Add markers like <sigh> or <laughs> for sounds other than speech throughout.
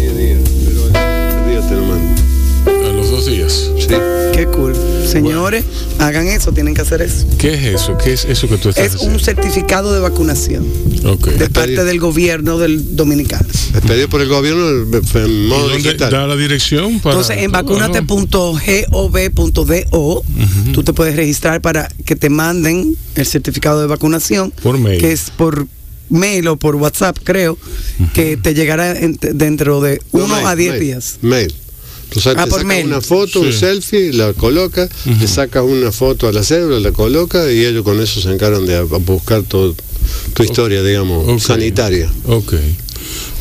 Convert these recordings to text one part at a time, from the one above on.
10 días, pero el día te lo mando. A los dos días. Sí. Qué cool. Señores, hagan eso, tienen que hacer eso. ¿Qué es eso? ¿Qué es eso que tú estás Es haciendo? un certificado de vacunación Ok. de parte del gobierno del dominicano. Es pedido por el gobierno ¿Y modo dónde digital. da la dirección para Entonces, en Ah, vacunate.gov.do, tú te puedes registrar para que te manden el certificado de vacunación. Por mail. Que es por mail o por WhatsApp, creo, que te llegará en- dentro de No, uno mail, a 10 mail, días. Mail. Entonces Ah, te por sacas mail. una foto, un selfie, la coloca, le sacas una foto a la cédula, la coloca y ellos con eso se encargan de buscar todo, tu historia, digamos, sanitaria. Ok.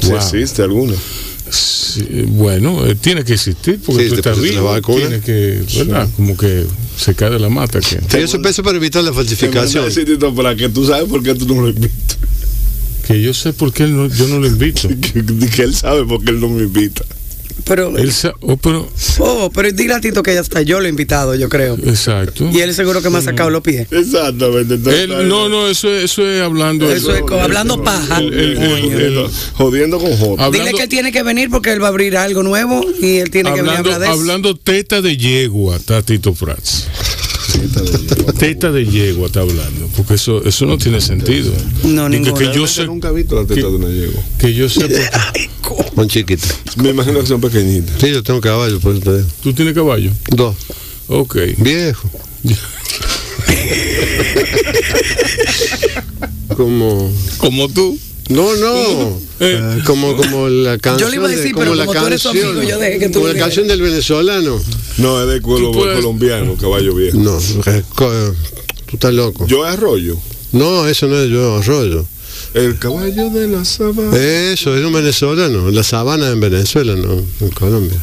Si Wow. existe alguna. Sí, bueno, eh, tiene que existir porque Sí, tú estás la vivo. vacuna. Tiene que, ¿verdad? Como que se cae de la mata. Que, Y eso eso para evitar la falsificación. Para que tú sabes por qué tú no lo invitas. Que yo sé por qué él no- yo no lo invito. <laughs> Que, que él sabe por qué él no me invita. Pero, Él oh, pero, oh, pero dile a Tito que ya está, yo lo he invitado, yo creo. exacto. Y él seguro que me ha sacado los pies. Exactamente. entonces, Él- no, no, eso, es- eso es hablando. Eso es co- hablando paja. el- el- Coño. el- el- Jodiendo con J. hablando- Dile que él tiene que venir porque él va a abrir algo nuevo y él tiene que venir a hablar de eso. hablando teta de yegua, está Tito Prats. Teta de yegua está hablando, porque eso, eso no tiene sentido. No, Dice ninguno. que yo sé, nunca he visto la teta que- de una yegua. que yo sé, <laughs> porque- Son chiquitas. Me imagino que son pequeñitas. Sí, yo tengo caballo, por eso te digo. tú tienes caballo. Dos. Ok. Viejo. <laughs> como. Como tú. No, no. Eh. Eh, como, como la canción. Yo le iba a decir, de- como pero la como tú eres su canción. amigo, yo dejé que tú como la canción del venezolano. No, es de cuero puedes- colombiano, caballo viejo. No, eh, co- tú estás loco. Yo arroyo. No, eso no es yo arroyo. El caballo de la sabana. Eso es un venezolano. La sabana en Venezuela, no en Colombia.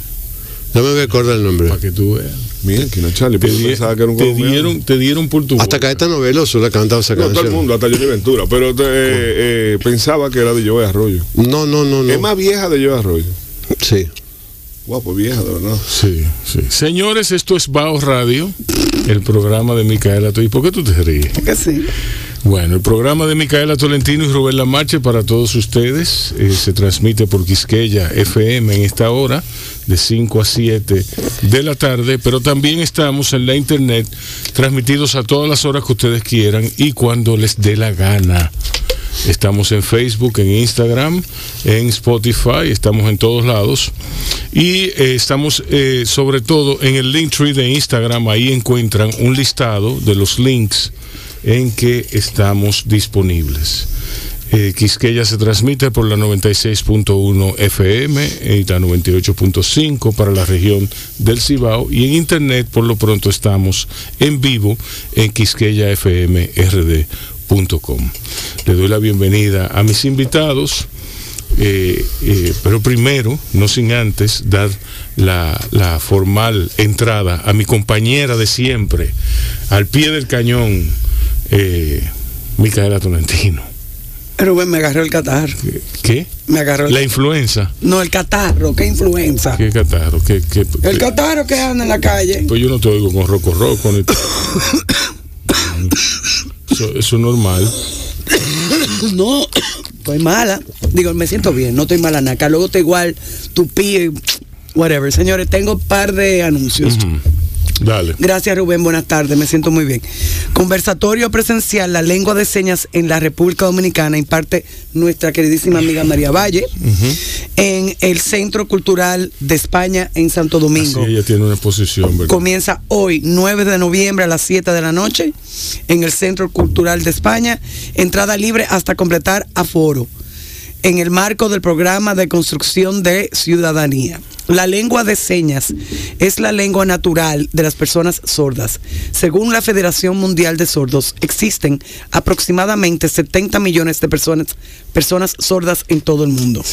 No me voy a acordar el nombre. Para que tú veas. Mira, que no Charlie, Te, di- pensaba que era un te dieron, te dieron por tu Hasta. Caetano Veloso le ha cantado esa No, todo el canción. mundo, hasta Johnny Ventura, pero eh, eh, pensaba que era de Joe Arroyo. No, no, no, Es no. más vieja de Joe Arroyo. Sí. Guapo, vieja, de verdad. Sí, sí. Señores, esto es Bao Radio, el programa de Micaela. ¿Y por qué tú te ríes? Que sí. Bueno, el programa de Micaela Tolentino y Rubén Lamarche para todos ustedes eh, se transmite por Quisqueya FM en esta hora de 5 a 7 de la tarde, pero también estamos en la internet transmitidos a todas las horas que ustedes quieran y cuando les dé la gana. Estamos en Facebook, en Instagram, en Spotify, estamos en todos lados. Y eh, estamos eh, sobre todo en el Linktree de Instagram, ahí encuentran un listado de los links en que estamos disponibles. Eh, Quisqueya se transmite por la 96.1 FM y la 98.5 para la región del Cibao y en internet por lo pronto estamos en vivo en quisqueyafmrd.com. Le doy la bienvenida a mis invitados, eh, eh, pero primero, no sin antes, dar la formal entrada a mi compañera de siempre, al pie del cañón, eh, Micaela Tolentino. Rubén me agarró el catarro. ¿Qué? Me agarró el La influenza. No, el catarro, qué influenza. ¿Qué catarro? ¿Qué, qué- El catarro que anda en la calle. Pues yo no te oigo con roco roco. Ni <coughs> eso, eso es normal. No, estoy mala. Digo, me siento bien, no estoy mala naca. Luego estoy igual, tupí, whatever. Señores, tengo un par de anuncios. Dale. Gracias Rubén, buenas tardes, me siento muy bien. Conversatorio presencial, la lengua de señas en la República Dominicana, imparte nuestra queridísima amiga María Valle en el Centro Cultural de España en Santo Así Domingo. ella tiene una exposición, ¿verdad? Comienza hoy, 9 de noviembre a las 7 de la noche, en el Centro Cultural de España. Entrada libre hasta completar aforo. En el marco del programa de construcción de ciudadanía. La lengua de señas es la lengua natural de las personas sordas. Según la Federación Mundial de Sordos, existen aproximadamente 70 millones de personas, personas sordas en todo el mundo.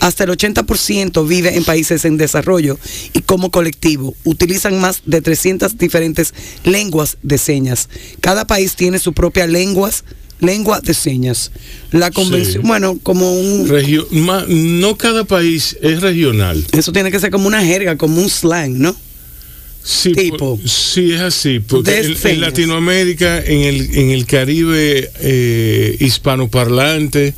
Hasta el 80% vive en países en desarrollo y como colectivo utilizan más de 300 diferentes lenguas de señas. Cada país tiene su propia lenguas, lengua de señas. La convención, Sí. bueno, como un Regio- ma- no cada país es regional. eso tiene que ser como una jerga, como un slang, ¿no? Sí, Tipo. por- sí, es así. Porque en, en. Latinoamérica, en el, en el Caribe eh, hispanoparlante,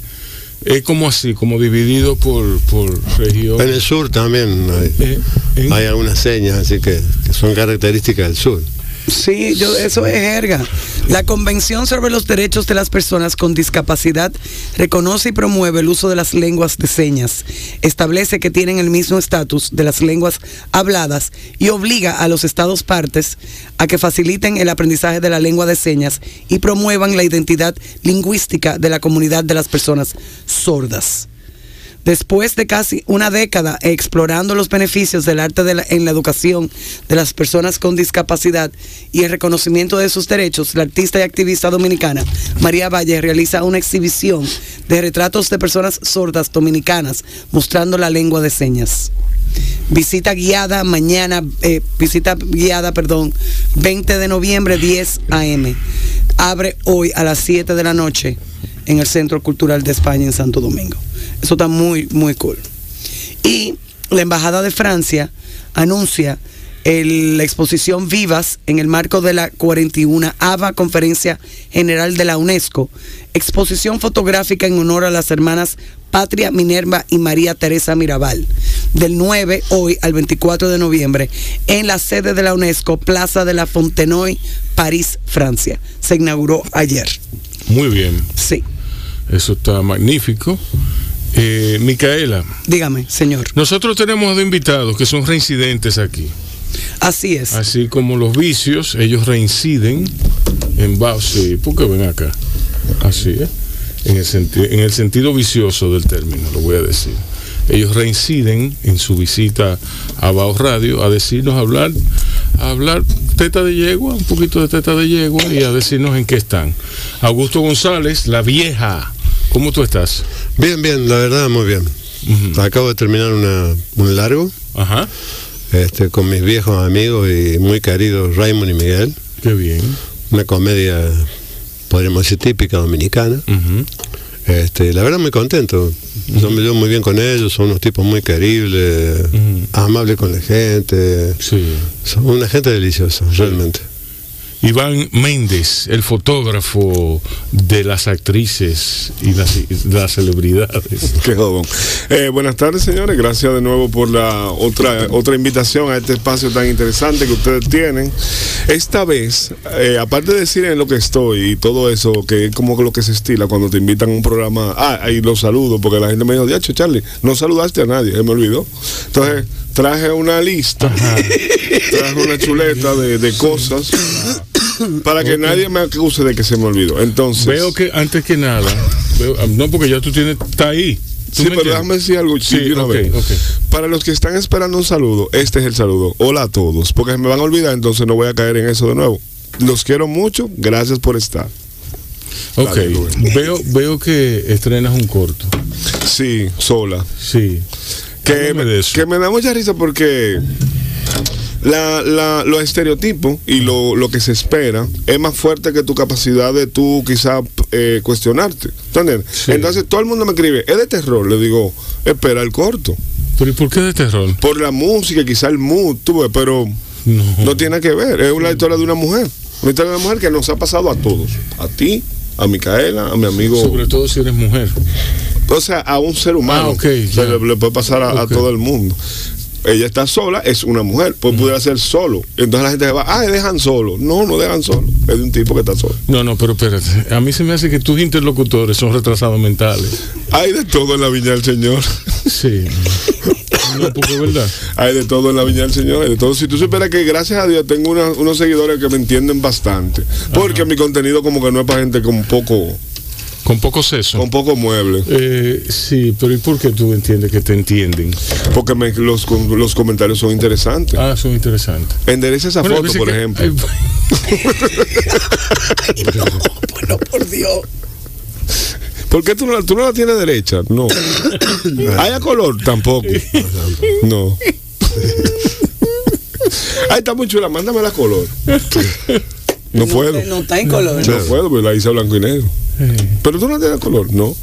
Es como así, como dividido por, por región. En el sur también hay, Eh, en- hay algunas señas así que, que son características del sur. Sí, yo, eso es jerga. La Convención sobre los Derechos de las Personas con Discapacidad reconoce y promueve el uso de las lenguas de señas. Establece que tienen el mismo estatus de las lenguas habladas y obliga a los estados partes a que faciliten el aprendizaje de la lengua de señas y promuevan la identidad lingüística de la comunidad de las personas sordas. Después de casi una década explorando los beneficios del arte en la educación de las personas con discapacidad y el reconocimiento de sus derechos, la artista y activista dominicana María Valle realiza una exhibición de retratos de personas sordas dominicanas mostrando la lengua de señas. Visita guiada mañana, eh, visita guiada, perdón, 20 de noviembre, 10 a.m. Abre hoy a las 7 de la noche en el Centro Cultural de España en Santo Domingo. Eso está muy, muy cool. Y la Embajada de Francia anuncia la exposición Vivas en el marco de la 41 AVA Conferencia General de la UNESCO, exposición fotográfica en honor a las hermanas Patria Minerva y María Teresa Mirabal, del 9 hoy al 24 de noviembre, en la sede de la UNESCO, Plaza de la Fontenoy, París, Francia. Se inauguró ayer. Muy bien, Sí, eso está magnífico. Eh, Micaela, dígame, señor. nosotros tenemos dos invitados que son reincidentes aquí. Así es. Así como los vicios, ellos reinciden en base. ¿Por qué ven acá? Así es. En el, senti- en el sentido vicioso del término, lo voy a decir. Ellos reinciden en su visita a Bao Radio a decirnos, a hablar, a hablar teta de yegua, un poquito de teta de yegua y a decirnos en qué están. Augusto González, la vieja, ¿cómo tú estás? Bien, bien, la verdad, muy bien. Acabo de terminar una- un largo Ajá, este, con mis viejos amigos y muy queridos Raymond y Miguel. qué bien. Una comedia, podríamos decir, típica dominicana. Este, la verdad muy contento. Yo me llevo muy bien con ellos, son unos tipos muy queribles, amables con la gente. Sí. Son una gente deliciosa, realmente. Iván Méndez, el fotógrafo de las actrices y las, y las celebridades. <laughs> Qué jodón. Eh, buenas tardes, señores. Gracias de nuevo por la otra otra invitación a este espacio tan interesante que ustedes tienen. Esta vez, eh, aparte de decir en lo que estoy y todo eso, que es como lo que se estila cuando te invitan a un programa. Ah, ahí los saludo, porque la gente me dijo, diacho, Charlie, no saludaste a nadie, se me olvidó. Entonces, traje una lista, <laughs> traje una chuleta de, de cosas <laughs> <coughs> para que nadie me acuse de que se me olvidó. Entonces. Veo que antes que nada, veo- ah, no porque ya tú tienes, está ahí. ¿Tú Sí, pero entiendes? déjame decir algo Sí, de una ok, vez. ok. Para los que están esperando un saludo, este es el saludo. Hola a todos, porque me van a olvidar, entonces no voy a caer en eso de nuevo. Los quiero mucho, gracias por estar. Ok, Dale, veo, veo que estrenas un corto. Sí, sola. Sí. Que me, que me da mucha risa porque la, la, los estereotipos y lo, lo que se espera es más fuerte que tu capacidad de tú quizá eh, cuestionarte. Entonces todo el mundo me escribe, es de terror. Le digo, espera el corto. Pero ¿y por qué de terror? Por la música, quizá el mood, tú ves, pero No. no tiene que ver. Es una historia de una mujer. Una historia de una mujer que nos ha pasado a todos. A ti, a Micaela, a mi amigo. Sobre todo si eres mujer. O sea, a un ser humano. Ah, le, le puede pasar a, todo el mundo. Ella está sola, es una mujer, pues pudiera ser solo. Entonces la gente se va, ah, dejan solo. No, no dejan solo. Es de un tipo que está solo. No, no, pero espérate. A mí se me hace que tus interlocutores son retrasados mentales. Hay de todo en la viña del Señor. Sí. No, porque verdad. Hay de todo en la viña del Señor. Hay de todo. Si tú supieras que gracias a Dios tengo una- unos seguidores que me entienden bastante. Porque mi contenido como que no es para gente con poco, Con poco seso. con poco mueble. Eh, sí, pero ¿y por qué tú entiendes que te entienden? Porque me- los, los comentarios son interesantes. Ah, son interesantes. Endereza esa Bueno, foto, por que- ejemplo. ay, <laughs> Bueno, por Dios. ¿Por qué tú no, la- tú no la tienes derecha? No. <coughs> ¿Hay a color? Tampoco. No. Ay, está muy chula, mándame la color. <laughs> No puedo. No está en color. No puedo, porque la hice a blanco y negro. Pero tú no tienes color, no.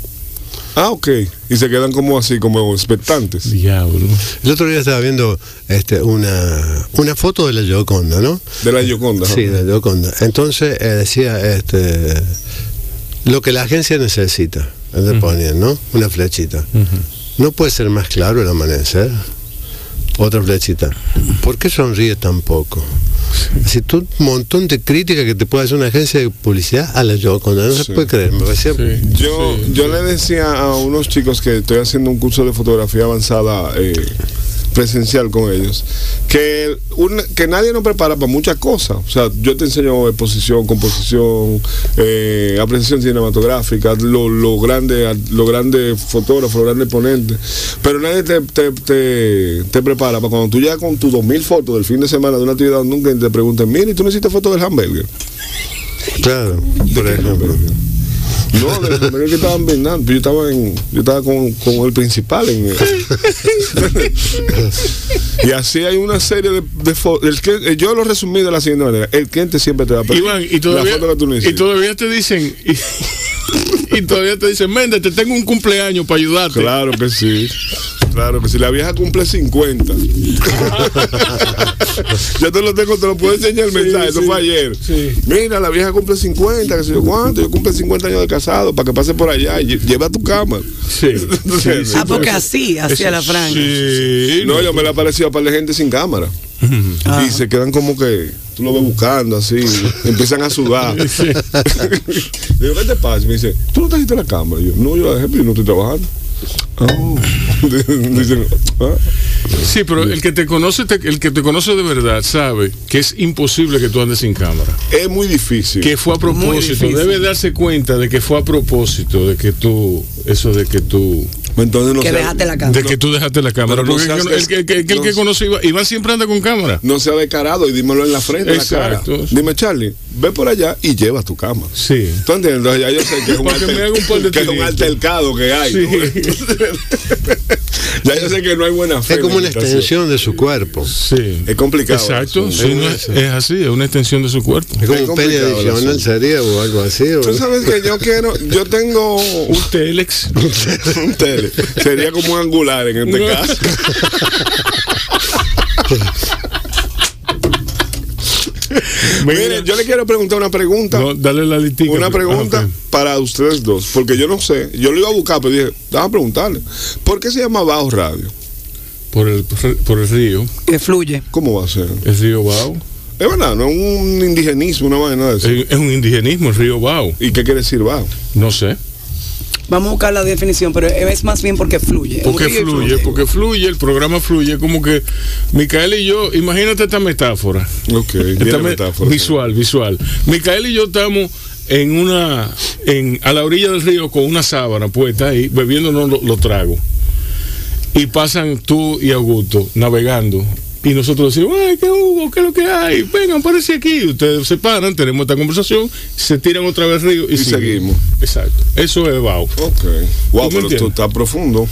Ah, ok. Y se quedan como así, como expectantes. diablo. El otro día estaba viendo este, una, una foto de la Gioconda, ¿no? De la Yoconda. Sí, de la Gioconda. Entonces eh, decía este, lo que la agencia necesita. le ponían, ¿no? Una flechita. No puede ser más claro el amanecer. Otra flechita. ¿Por qué sonríe tan poco? Así tú un montón de críticas que te puede hacer una agencia de publicidad a la yo cuando no se puede creer. Me parecía Sí. Yo, Sí. yo le decía a unos chicos que estoy haciendo un curso de fotografía avanzada eh, presencial con ellos, que, un- que nadie nos prepara para muchas cosas. O sea, yo te enseño exposición, composición, eh, apreciación cinematográfica, lo, lo grande, lo grande fotógrafo, lo grande ponente, pero nadie te, te, te, te prepara para cuando tú llegas con tus 2000 fotos del fin de semana de una actividad nunca te pregunten, mira, ¿y tú no hiciste fotos del hamburger? Claro, por ejemplo. No, de los primeros que estaban brindando. Yo estaba en, yo estaba con, con el principal en <laughs> y así hay una serie de, de el que, yo lo resumí de la siguiente manera. El cliente siempre te va a pedir Iván, y todavía, la foto que tú no y todavía te dicen, y, <laughs> y todavía te dicen, Méndez, te tengo un cumpleaños para ayudarte. Claro que sí. Claro que si la vieja cumple 50. <laughs> yo te lo tengo, te lo puedo enseñar el mensaje, eso sí, fue ayer. sí. Mira, la vieja cumple 50, que sé yo cuánto, yo cumple 50 años de casado, para que pase por allá y lleva tu cama. Sí, <laughs> sí, sí, Ah, porque eso- así, hacía eso- la franja. Sí, No, yo me la parecía a par de gente sin cámara. Ah. Y se quedan como que tú lo ves buscando así, empiezan a sudar. <laughs> Digo, ¿qué te pasa? Y me dice, ¿tú no trajiste la cámara? Y yo, no, yo la dejé, pero yo no estoy trabajando. Oh. <laughs> Dicen, ah. Sí, pero el que te conoce, te- el que te conoce de verdad sabe que es imposible que tú andes sin cámara. Es muy difícil. Que fue a propósito. Debe darse cuenta de que fue a propósito de que tú, eso de que tú, Entonces no Que sea- dejaste la cámara. de que tú dejaste la cámara. Pero no Porque seas- el, que, el que- el que- el que no- conoce Iván, Iván siempre anda con cámara. No sea descarado y dímelo en la frente, en la Exacto. cara. Dime, Charlie, ve por allá y lleva tu cámara. Sí. ¿Tú entiendes? Entonces ya yo sé que es un, Para que me alter- haga un par de que es un altercado que hay. Sí. <laughs> ya yo sé que no hay buena fe. Es como una extensión de su cuerpo. Sí. Es complicado. Exacto, sí, es, es así, es una extensión de su cuerpo. Es como Es un pene adicional sería o algo así. o- Tú sabes que yo quiero, yo tengo Un Telex. <laughs> un tele. <laughs> Sería como un angular en este caso. <laughs> Miren, yo le quiero preguntar una pregunta. No, dale la litica. Una pregunta Ah, para ustedes dos, porque yo no sé, yo lo iba a buscar, pero dije, déjame preguntarle, ¿por qué se llama Bajo Radio? Por el, por el río, Que fluye. ¿Cómo va a ser? el río Bao. Es verdad, no es un indigenismo, una vaina de eso. Es, es un indigenismo, el río Bao. ¿Y qué quiere decir Bajo? No sé. Vamos a buscar la definición, pero es más bien porque fluye. Porque fluye, porque fluye, el programa fluye. Como que Micael y yo, imagínate esta metáfora. Ok, Esta tiene me- metáfora. Visual, visual. Micael y yo estamos en una, en, a la orilla del río con una sábana puesta ahí, bebiéndonos los lo tragos. Y pasan tú y Augusto navegando. Y nosotros decimos, ay, ¿qué hubo? ¿Qué es lo que hay? Vengan, parece aquí. Ustedes se paran, tenemos esta conversación, se tiran otra vez río y, Y seguimos. Exacto. Eso es Bao. Ok. Wow, ¿Tú me pero esto está profundo.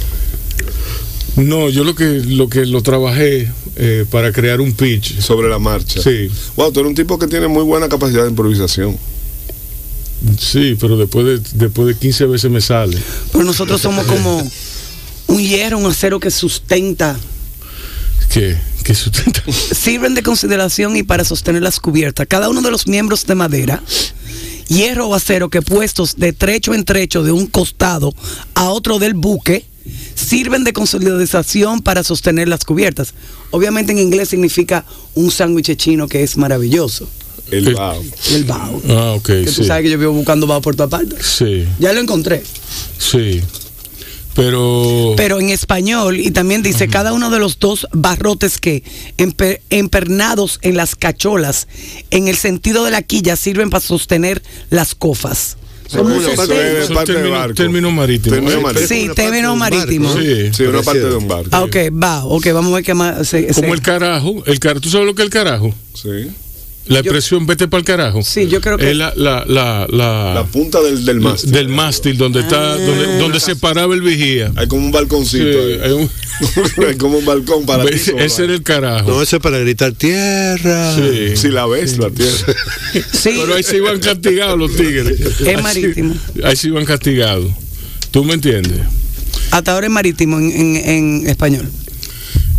No, yo lo que lo que lo trabajé eh, para crear un pitch. Sobre la marcha. Sí, Wow, tú eres un tipo que tiene muy buena capacidad de improvisación. sí, pero después de, después de 15 veces me sale. Pero nosotros somos como <laughs> un hierro, un acero que sustenta. Que, que. Sirven de consideración y para sostener las cubiertas. Cada uno de los miembros de madera, hierro o acero que puestos de trecho en trecho de un costado a otro del buque, sirven de consolidación para sostener las cubiertas. Obviamente en inglés significa un sándwich chino que es maravilloso. El Bajo. El bao. Ah, ok, Que tú sí. sabes que yo vivo buscando bao por todas partes. Sí, Ya lo encontré. sí. Pero, Pero en español, y también dice cada uno de los dos barrotes que, empe- empernados en las cacholas, en el sentido de la quilla, sirven para sostener las cofas. Muy parte de- son parte de término, barco. término marítimo. Término marítimo. Sí, término marítimo. Sí. Sí, una parte de un barco. Ah, ok, va, ok, vamos a ver qué más. se- Como se- el carajo. El car ¿Tú sabes lo que es el carajo? Sí. La expresión vete para el carajo. Sí, yo creo que- Es la, la, la, la- La punta del, del mástil. del mástil donde está, Ah. donde, donde se paraba el vigía. Hay como un balconcito. Sí, ahí. hay un- <laughs> Hay como un balcón para ti. ese, era el carajo. No, eso es para gritar tierra. Sí. Si la ves, la tienes. sí, Pero ahí se iban castigados los tigres. Es Ahí marítimo. Ahí se iban castigados. ¿Tú me entiendes? hasta ahora es marítimo en, en- en español.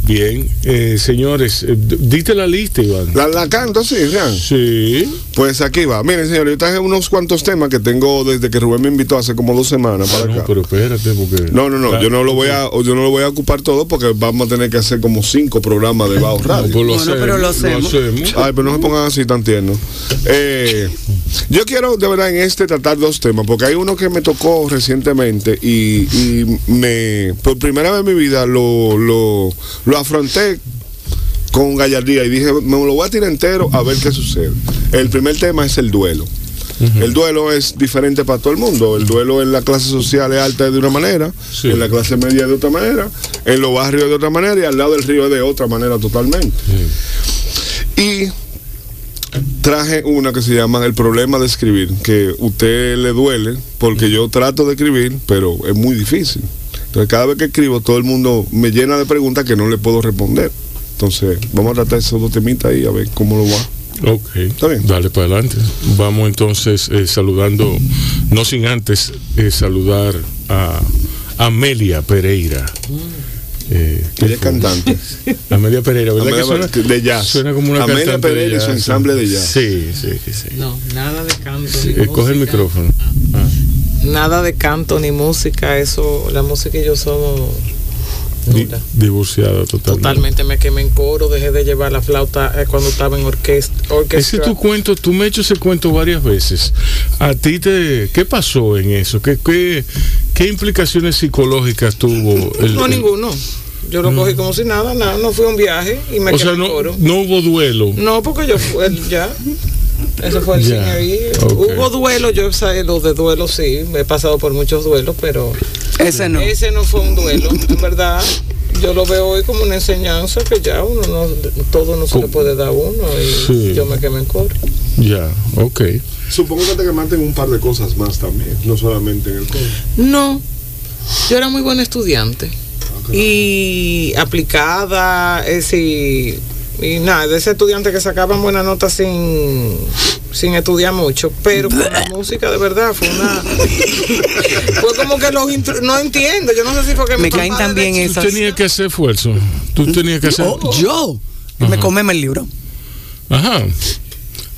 Bien, eh, señores, eh, dite la lista, Iván. La, la canto, sí. Sí. Pues aquí va. Miren, señores, yo traje unos cuantos temas que tengo desde que Rubén me invitó hace como dos semanas para No, acá. pero espérate, porque. No, no, no, yo no lo voy a, yo no lo voy a ocupar todo porque vamos a tener que hacer como cinco programas de Bajo No, Radio. pues lo Bueno, pero lo hacemos. Ay, pero no se pongan así tan tiernos. Eh, yo quiero de verdad en este tratar dos temas, porque hay uno que me tocó recientemente y, y me, por primera vez en mi vida lo, lo, lo afronté con gallardía y dije, me lo voy a tirar entero a ver qué sucede. El primer tema es el duelo. El duelo es diferente para todo el mundo. El duelo en la clase social es alta de una manera, Sí. en la clase media de otra manera, en los barrios de otra manera y al lado del río de otra manera totalmente. Y traje una que se llama El problema de escribir, que usted le duele porque yo trato de escribir, pero es muy difícil. Entonces cada vez que escribo todo el mundo me llena de preguntas que no le puedo responder. Entonces vamos a tratar esos dos temitas ahí a ver cómo lo va. Ok. Está bien. Dale para adelante. Vamos entonces eh, saludando, no sin antes eh, saludar a Amelia Pereira. Eh, ¿qué Ella es cantante. <laughs> Amelia Pereira, ¿verdad Amelia que suena? Pe- de jazz. Suena como una Amelia cantante Pereira de y su ensamble de jazz. Sí, sí, sí. sí. No, nada de canto. Eh, coge el micrófono. Ah. Nada de canto ni música, eso, la música y yo somos nula. divorciada totalmente. Totalmente me quemé en coro, dejé de llevar la flauta eh, cuando estaba en orquesta. Ese orquestra. tu cuento, tú me has hecho ese cuento varias veces. A ti te, ¿qué pasó en eso? ¿Qué, qué, qué implicaciones psicológicas tuvo? El, No, ninguno. Yo lo cogí como si nada, nada, no fui a un viaje y me O quemé sea, en no, coro. no hubo duelo. No, porque yo fui ya. Eso fue el ahí. ok. Hubo duelo, yo sé, los de duelo sí, he pasado por muchos duelos, pero Ese no. ese no fue un duelo, en verdad. Yo lo veo hoy como una enseñanza que ya uno no, todo no se le puede dar a uno y Sí. yo me quemé en coro. Ya, ok. Supongo que te quemaste en un par de cosas más también, no solamente en el coro. No, yo era muy buena estudiante y aplicada, eh, sí, y nada, de ese estudiante que sacaban buenas notas sin, sin estudiar mucho, pero con la música de verdad fue una... <laughs> fue como que los... intro- no entiendo, yo no sé si fue que Me caen también desde Tú esas. tenías que hacer esfuerzo. Tú tenías que hacer. Oh, yo. Me comeme el libro. Ajá.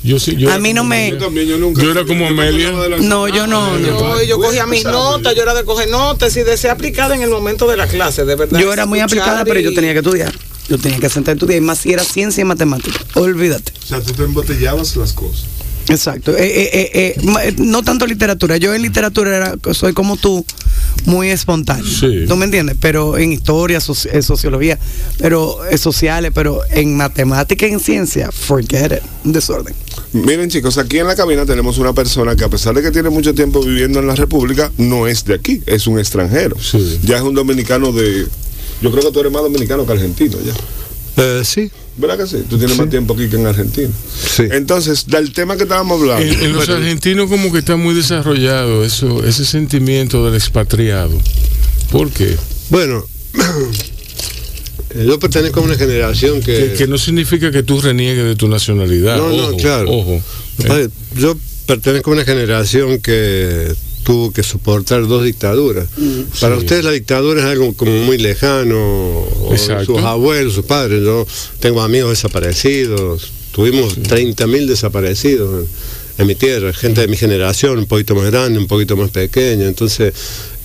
Yo sí, yo A mí no me- Amelia. También yo nunca. Yo era como me Amelia. acordaba de la- No, yo no. no. Yo, yo cogía mis notas, yo era de coger notas y de ser aplicada en el momento de la clase, de verdad. Yo era muy aplicada, pero yo tenía que estudiar. Yo tenía que sentar a estudiar, y más si era ciencia y matemática. Olvídate. O sea, tú te embotellabas las cosas. Exacto. Eh, eh, eh, no tanto literatura. Yo en literatura era, soy como tú, muy espontáneo. Sí. ¿Tú me entiendes? Pero en historia, soci- sociología, pero sociales, pero en matemática y en ciencia, forget it. Un desorden. Miren chicos, aquí en la cabina tenemos una persona que a pesar de que tiene mucho tiempo viviendo en la República, no es de aquí, es un extranjero. Sí. Ya es un dominicano de... Yo creo que tú eres más dominicano que argentino ya. Eh, sí, ¿Verdad que sí? Tú tienes más tiempo aquí que en Argentina. sí. Entonces, del tema que estábamos hablando. En, en los argentinos como que está muy desarrollado eso, ese sentimiento del expatriado. ¿Por qué? Bueno, eh, <clears throat> yo pertenezco a una generación que... Que, que no significa que tú reniegues de tu nacionalidad. No, no, claro. Ojo. Padre, Yo pertenezco a una generación que tuvo que soportar dos dictaduras. Para Sí. ustedes la dictadura es algo como muy lejano, o sus abuelos, sus padres. Yo tengo amigos desaparecidos, tuvimos 30.000 desaparecidos en, en mi tierra, gente de mi generación, un poquito más grande, un poquito más pequeña. Entonces,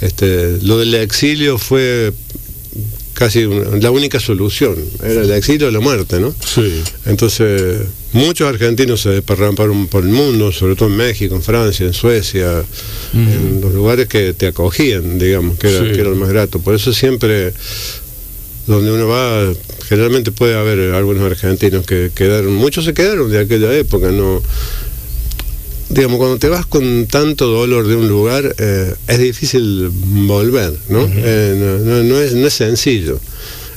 este, lo del exilio fue casi una- la única solución, era el exilio o la muerte, ¿no? Sí. Entonces, muchos argentinos se desparramparon por el mundo, sobre todo en México, en Francia, en Suecia, en los lugares que te acogían, digamos, que era, Sí. que era lo más grato. Por eso siempre, donde uno va, generalmente puede haber algunos argentinos que quedaron, muchos se quedaron de aquella época, no digamos, cuando te vas con tanto dolor de un lugar, eh, es difícil volver, ¿no? Eh, no, no- no es, no es sencillo.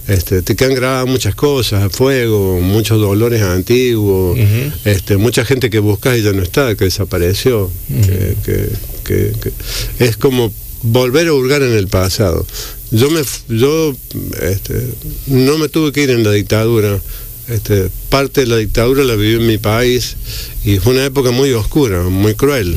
Este, te quedan grabadas muchas cosas, fuego, muchos dolores antiguos, este, mucha gente que buscas y ya no está, que desapareció, que, que- que- que- es como volver a hurgar en el pasado. Yo me yo este, no me tuve que ir en la dictadura. Este, parte de la dictadura la viví en mi país y fue una época muy oscura, muy cruel.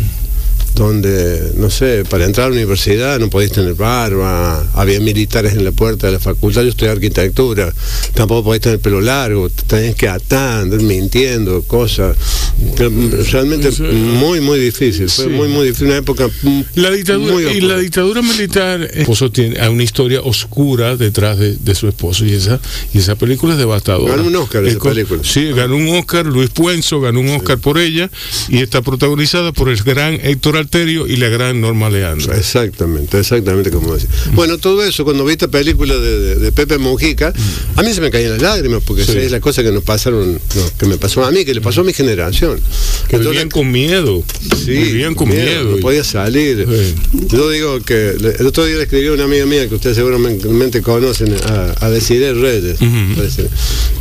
Donde, no sé, para entrar a la universidad no podías tener barba, había militares en la puerta de la facultad, yo estudié arquitectura, tampoco podías tener pelo largo, tenías que atar, mintiendo, cosas. Realmente muy, muy difícil, fue muy, muy difícil, una época la dictadura, muy Y la dictadura militar, el esposo tiene una historia oscura detrás de, de, su esposo y esa, y esa película es devastadora. Ganó un Oscar esa película. Sí, ganó un Oscar, Luis Puenzo ganó un Oscar por ella y está protagonizada por el gran Héctor Alterio y la gran Norma Leandro. Exactamente, exactamente como decía. Bueno, todo eso, cuando vi esta película de, de, Pepe Mujica, a mí se me caían las lágrimas, porque sí. es la cosa que nos pasaron, no, que me pasó a mí, que le pasó a mi generación. Que Entonces, vivían con miedo. Sí, vivían con miedo. miedo no podía salir. Sí. Yo digo que el otro día le escribí a una amiga mía que ustedes seguramente conocen, a, a Desiree Reyes, uh -huh.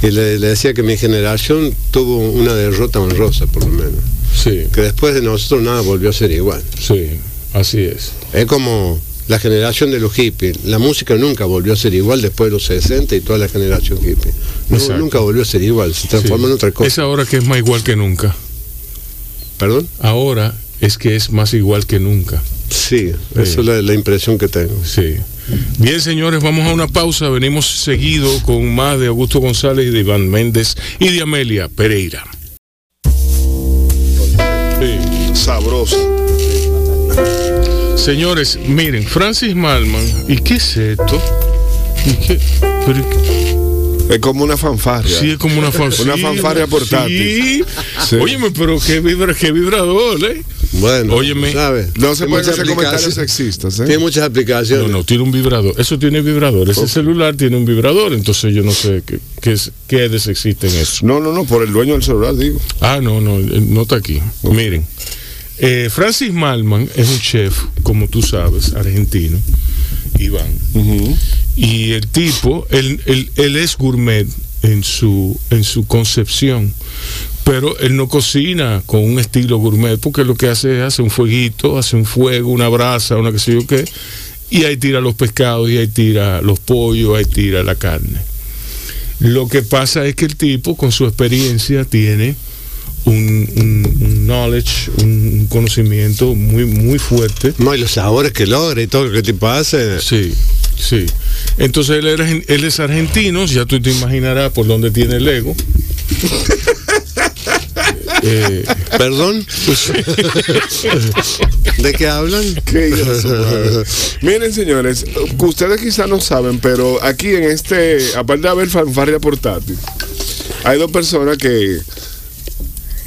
y le, le decía que mi generación tuvo una derrota honrosa, por lo menos. Sí. Que después de nosotros nada volvió a ser igual. Sí, así es. Es como la generación de los hippies. La música nunca volvió a ser igual después de los 60 y toda la generación hippie. No, nunca volvió a ser igual, se transformó sí. en otra cosa. Es ahora que es más igual que nunca. ¿Perdón? Ahora es que es más igual que nunca. Sí, esa es la, la, impresión que tengo. Sí. Bien, señores, vamos a una pausa. Venimos seguido con más de Augusto González y de Iván Méndez y de Amelia Pereira. Sí. Sabroso. Señores, miren, Francis Malman, ¿y qué es esto? ¿Y qué? Pero, es como una fanfarria. Sí, es como una fanfarria. una fanfarria portátil. Sí. sí. Óyeme, pero qué, vibra, qué vibrador, ¿eh? Bueno, Óyeme. No se pueden hacer comentarios sexistas, ¿eh? Tiene muchas aplicaciones. No, no, tiene un vibrador. Eso tiene vibrador. Ese okay. celular tiene un vibrador. Entonces yo no sé qué, qué, es, qué de sexista en eso. No, no, no, por el dueño del celular, digo. Ah, no, no, no está aquí. Okay. Miren. Eh, Francis Malman es un chef, como tú sabes, argentino, Iván. Uh -huh. Y el tipo, él, él, él, es gourmet en su, en su concepción, pero él no cocina con un estilo gourmet, porque lo que hace es hace un fueguito, hace un fuego, una brasa, una que sé yo qué, y ahí tira los pescados, y ahí tira los pollos, ahí tira la carne. Lo que pasa es que el tipo, con su experiencia, tiene un, un, un, knowledge, un conocimiento muy, muy fuerte. No, y los sabores que logra y todo lo que tipo hace. Sí, sí. Entonces él, era, él es argentino, ya tú te imaginarás por dónde tiene el ego. <laughs> eh, ¿Perdón? <laughs> ¿De qué hablan? ¿Qué Miren, señores, ustedes quizás no saben, pero aquí en este, aparte de haber fanfarria portátil, hay dos personas que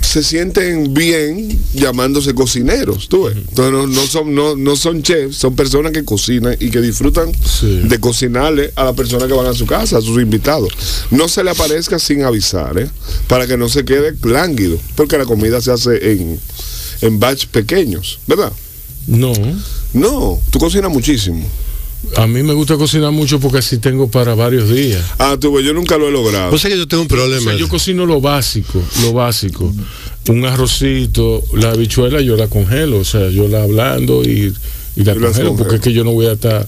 se sienten bien llamándose cocineros, tú ves. Entonces no, no, son, no, no son chefs, son personas que cocinan y que disfrutan Sí. de cocinarle a la persona que van a su casa, a sus invitados. No se le aparezca sin avisar, ¿eh? para que no se quede lánguido, porque la comida se hace en, en batch pequeños, ¿verdad? No. No, tú cocinas muchísimo. A mí me gusta cocinar mucho porque así tengo para varios días. Ah, tú, ves, yo nunca lo he logrado. O sea que yo tengo un O problema. sea, yo cocino lo básico, lo básico. Un arrocito, la habichuela yo la congelo, o sea, yo la ablando y, y la congelo porque es que yo no voy a estar...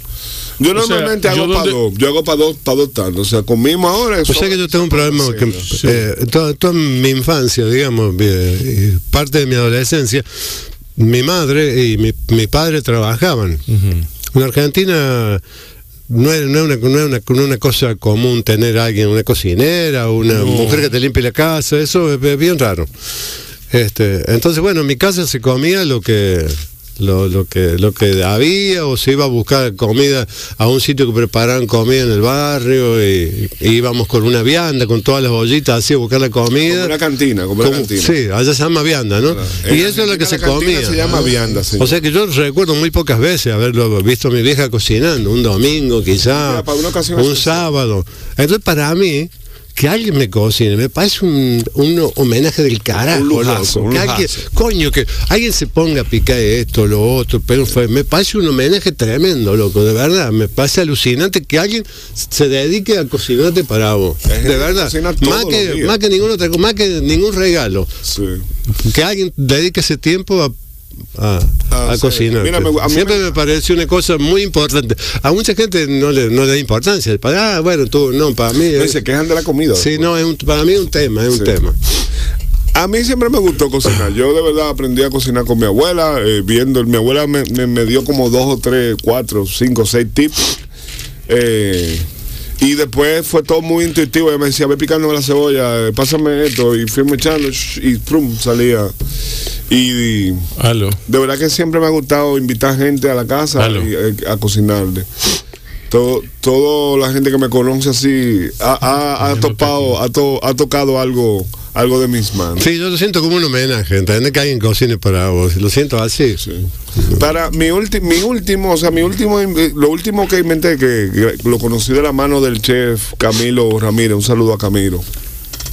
Yo o sea, normalmente yo hago para donde- dos, yo hago para dos, para dos tantos. O sea, comimos ahora. O sea que yo tengo un problema que eh, toda, toda mi infancia, digamos, eh, parte de mi adolescencia, mi madre y mi, mi padre trabajaban. En Argentina no es, no es una, no es una- no es una cosa común tener a alguien, una cocinera, una mujer que te limpie la casa, eso es, es bien raro. Este, entonces, bueno, en mi casa se comía lo que lo, lo que lo que había o se iba a buscar comida a un sitio que preparaban comida en el barrio y, y íbamos con una vianda con todas las ollitas así a buscar la comida. Como una cantina, como una Como- cantina. sí allá se llama vianda no y eso es lo que se comía se llama vianda, o sea que yo recuerdo muy pocas veces haberlo visto a mi vieja cocinando un domingo quizá para una ocasión un sábado. Entonces para mí que alguien me cocine, me parece un, un homenaje del carajo, Un lujazo, loco. un Que alguien- coño, que alguien se ponga a picar esto, lo otro, pero fue, me parece un homenaje tremendo, loco, de verdad. Me parece alucinante que alguien se dedique a cocinarte para vos. De verdad. Más que, más que ningún otra co- más que ningún regalo. Sí. Que alguien dedique ese tiempo a, a, Ah, a cocinar. Mira, me- a mí Siempre me- me... pareció una cosa muy importante. A mucha gente no le, no le da importancia. Para, ah, bueno, tú, no, para mí. No, es- se quejan de la comida. Sí, después. no, es un- para mí es un tema, es un tema. A mí siempre me gustó cocinar. Yo de verdad aprendí a cocinar con mi abuela, eh, viendo. Mi abuela me, me- me dio como dos o tres, cuatro, cinco, seis tips. Eh, y después fue todo muy intuitivo. Ella me decía, ve picando la cebolla, eh, pásame esto. Y fuimos echando y prum, salía. Y, Aló. de verdad que siempre me ha gustado invitar gente a la casa y, eh, a cocinarle. Todo, todo la gente que me conoce así ha, ha- ha topado, ha, to- ha tocado algo, algo de mis manos. Sí, yo lo siento como un homenaje, entender que alguien cocine para vos. Lo siento así. Para mi, ulti- mi último, o sea, mi último, in- lo último que inventé, que, que lo conocí de la mano del chef Camilo Ramírez, un saludo a Camilo.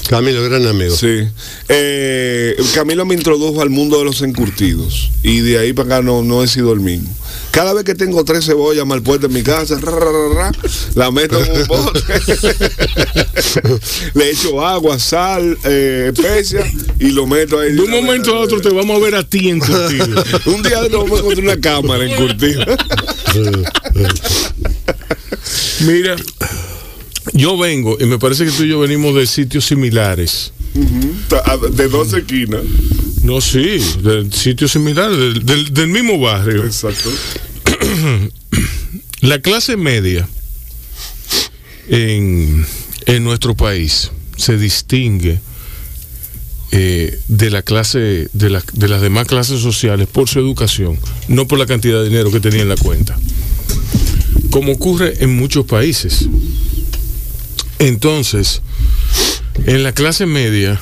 Camilo, gran amigo. Sí. Eh, Camilo me introdujo al mundo de los encurtidos y de ahí para acá no, no he sido el mismo. Cada vez que tengo tres cebollas mal puestas en mi casa, ra, ra, ra, ra, la meto en un bote, <laughs> le echo agua, sal, eh, especia y lo meto ahí. De un momento a otro te vamos a ver a ti en curtido. <laughs> Un día nos vamos a encontrar una cámara encurtida. Mira, yo vengo y me parece que tú y yo venimos de sitios similares. de dos esquinas. No, sí, de sitios similares, del, del- del mismo barrio. Exacto. <clears throat> La clase media en, en nuestro país se distingue eh, de la clase de, la- de las demás clases sociales por su educación, no por la cantidad de dinero que tenía en la cuenta, como ocurre en muchos países. Entonces, en la clase media,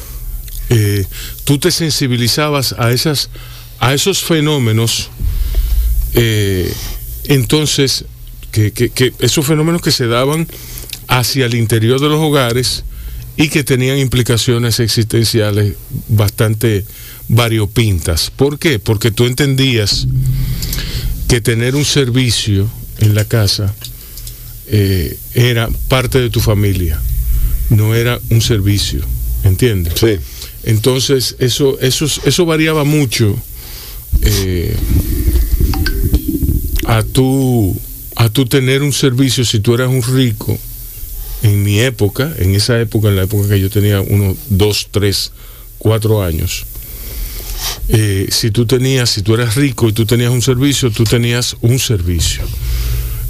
eh, tú te sensibilizabas a esas a esos fenómenos eh, entonces que, que- esos fenómenos que se daban hacia el interior de los hogares y que tenían implicaciones existenciales bastante variopintas. ¿Por qué? Porque tú entendías que tener un servicio en la casa eh, era parte de tu familia, no era un servicio, ¿entiendes? Sí. Entonces, eso, eso, eso variaba mucho eh, a tu a tener un servicio si tú eras un rico en mi época, en esa época, en la época que yo tenía unos dos, tres, cuatro años. eh, si tú tenías, si tú eras rico y tú tenías un servicio, tú tenías un servicio.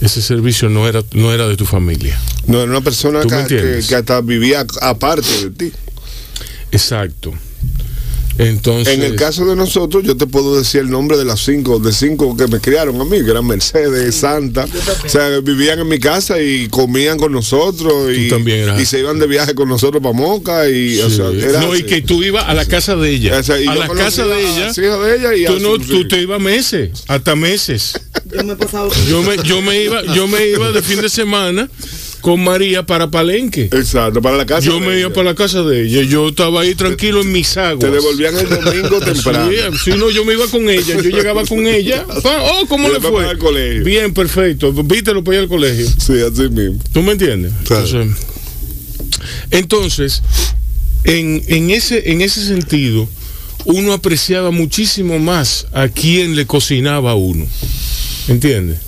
Ese servicio no era, no era de tu familia. No, era una persona ¿Tú me que, que, que hasta vivía aparte de ti. Exacto. Entonces. En el caso de nosotros, yo te puedo decir el nombre de las cinco, de cinco que me criaron a mí, que eran Mercedes, Santa. O sea, vivían en mi casa y comían con nosotros y, también eras y se iban de viaje con nosotros para Moca y, o sea, era no, y que tú ibas a la casa de ella. O sea, y a la casa de ella. de y a tú, no, tú te ibas meses, hasta meses. Yo me he pasado. Yo me, yo me iba, yo me iba de fin de semana con María para Palenque. Exacto, para la casa. Yo de me iba ella. para la casa de ella. Yo estaba ahí tranquilo en mis aguas. Te devolvían el domingo temprano. Sí, sí, no, yo me iba con ella, yo llegaba con ella. Pa- <laughs> Oh, ¿cómo le fue? colegio. Bien, perfecto. Vítelo para ir al colegio. Sí, así mismo. ¿Tú me entiendes? Claro. Entonces, entonces, en, en ese, en ese sentido, uno apreciaba muchísimo más a quien le cocinaba a uno. ¿Entiendes?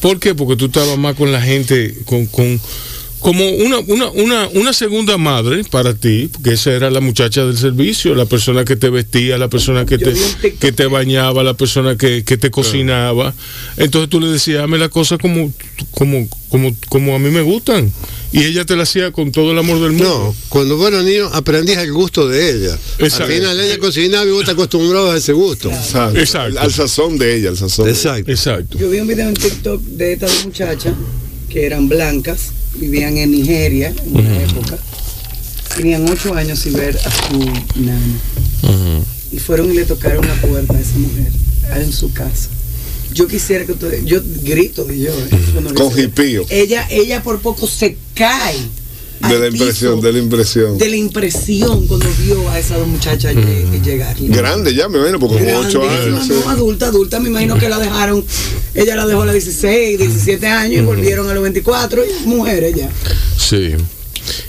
¿Por qué? Porque tú estabas más con la gente, con, con como una, una, una, una segunda madre para ti, porque esa era la muchacha del servicio, la persona que te vestía, la persona que te, que te bañaba, la persona que, que te cocinaba. Entonces tú le decías, dame las cosas como, como, como, como a mí me gustan. Y ella te la hacía con todo el amor del mundo. No, cuando vos eras niño aprendías el gusto de ella. Exacto. Al final ella cocinaba y vos te acostumbrabas a ese gusto. Exacto. Exacto. Al sazón de ella, al sazón. de ella. Exacto. Exacto. Yo vi un video en TikTok de estas muchachas que eran blancas, vivían en Nigeria en una época. Tenían ocho años sin ver a su nana. Y fueron y le tocaron la puerta a esa mujer en su casa. Yo quisiera que ustedes, yo grito de yo, ¿eh? cuando Con. Ella, ella por poco se cae. De la impresión, de la impresión. de la impresión cuando vio a esas dos muchachas lle- llegar. Grande ya, me imagino, porque como ocho Grandísima, años. no, sí. adulta, adulta, me imagino que la dejaron, ella la dejó a los 16, 17 años y volvieron a los 24, y mujeres ya. Sí.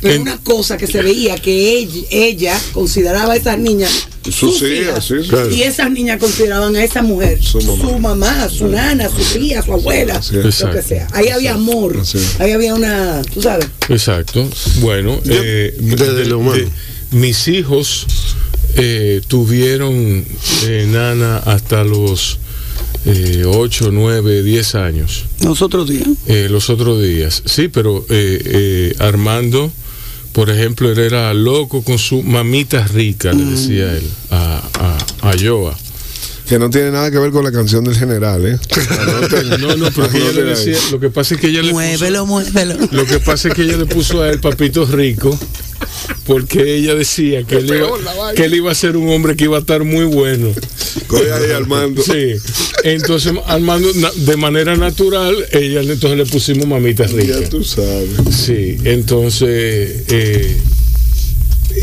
Pero En- una cosa que se veía que ella, ella consideraba a esas niñas Sus hijas, hijas, sí, sí. Claro. y esas niñas consideraban a esa mujer Su su mamá. su, nana, su tía, su abuela, Sí. lo Exacto. que sea. Ahí había amor, Sí. ahí había una, tú sabes. Exacto. Bueno, eh, desde lo humano. mis hijos eh, tuvieron eh, nana hasta los eh, 8, 9, 10 años. Nosotros días. Eh, los otros días. Sí, pero eh, eh, Armando, por ejemplo, él era loco con su mamita rica, le decía él a, a, a Joa. Que no tiene nada que ver con la canción del general, ¿eh? <laughs> No, no, pero que ella le decía, lo que pasa es que ella le puso, Muévelo, muévelo. lo que pasa es que ella le puso a él papito rico porque ella decía que él, iba, que él iba a ser un hombre que iba a estar muy bueno. Coge ahí, Armando. Sí. Entonces, Armando, de manera natural, ella entonces le pusimos mamita rica. Ya tú sabes. Sí, entonces eh,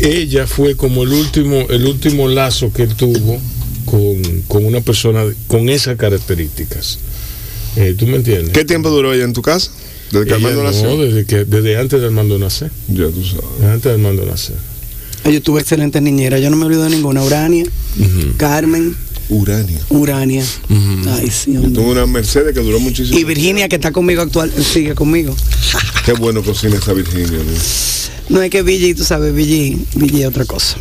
ella fue como el último, el último lazo que él tuvo con, con una persona con esas características. Eh, ¿Tú me entiendes? ¿Qué tiempo duró ella en tu casa? Desde que Armando no, nació. desde, que, desde antes de Armando nacer. Ya tú sabes. Desde antes de Armando nacer. Yo tuve excelentes niñeras, yo no me olvido de ninguna. Urania, Carmen, Uranio. Urania. Ay, sí, hombre. Tuvo una Mercedes que duró muchísimo. Y Virginia, que está conmigo actual, sigue conmigo. <laughs> Qué bueno cocina esa Virginia. ¿no? No es que Billy, tú sabes, Billy, Billy es otra cosa.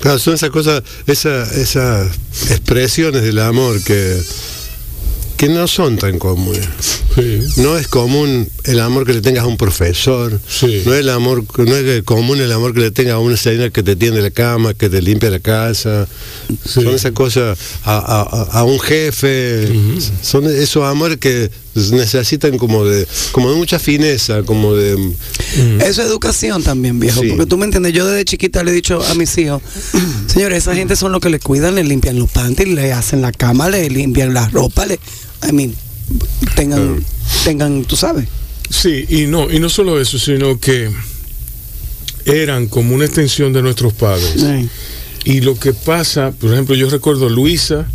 Claro, son esas cosas, esa- esas expresiones del amor que, que no son tan comunes. Sí. No es común el amor que le tengas a un profesor, Sí. no es el amor, no es común el amor que le tengas a una señora que te tiende la cama, que te limpia la casa. Sí. Son esas cosas a, a- a- a un jefe, son esos amores que necesitan como de, como de mucha fineza, como de Eso es educación también, viejo. Sí. Porque tú me entiendes, yo desde chiquita le he dicho a mis hijos, <clears throat> señores, esa gente son los que le cuidan, le limpian los panties, le hacen la cama, le limpian la ropa, le, I mean, tengan, tengan, tú sabes. Sí, y no, y no solo eso, sino que eran como una extensión de nuestros padres. Sí. Y lo que pasa, por ejemplo, yo recuerdo Luisa,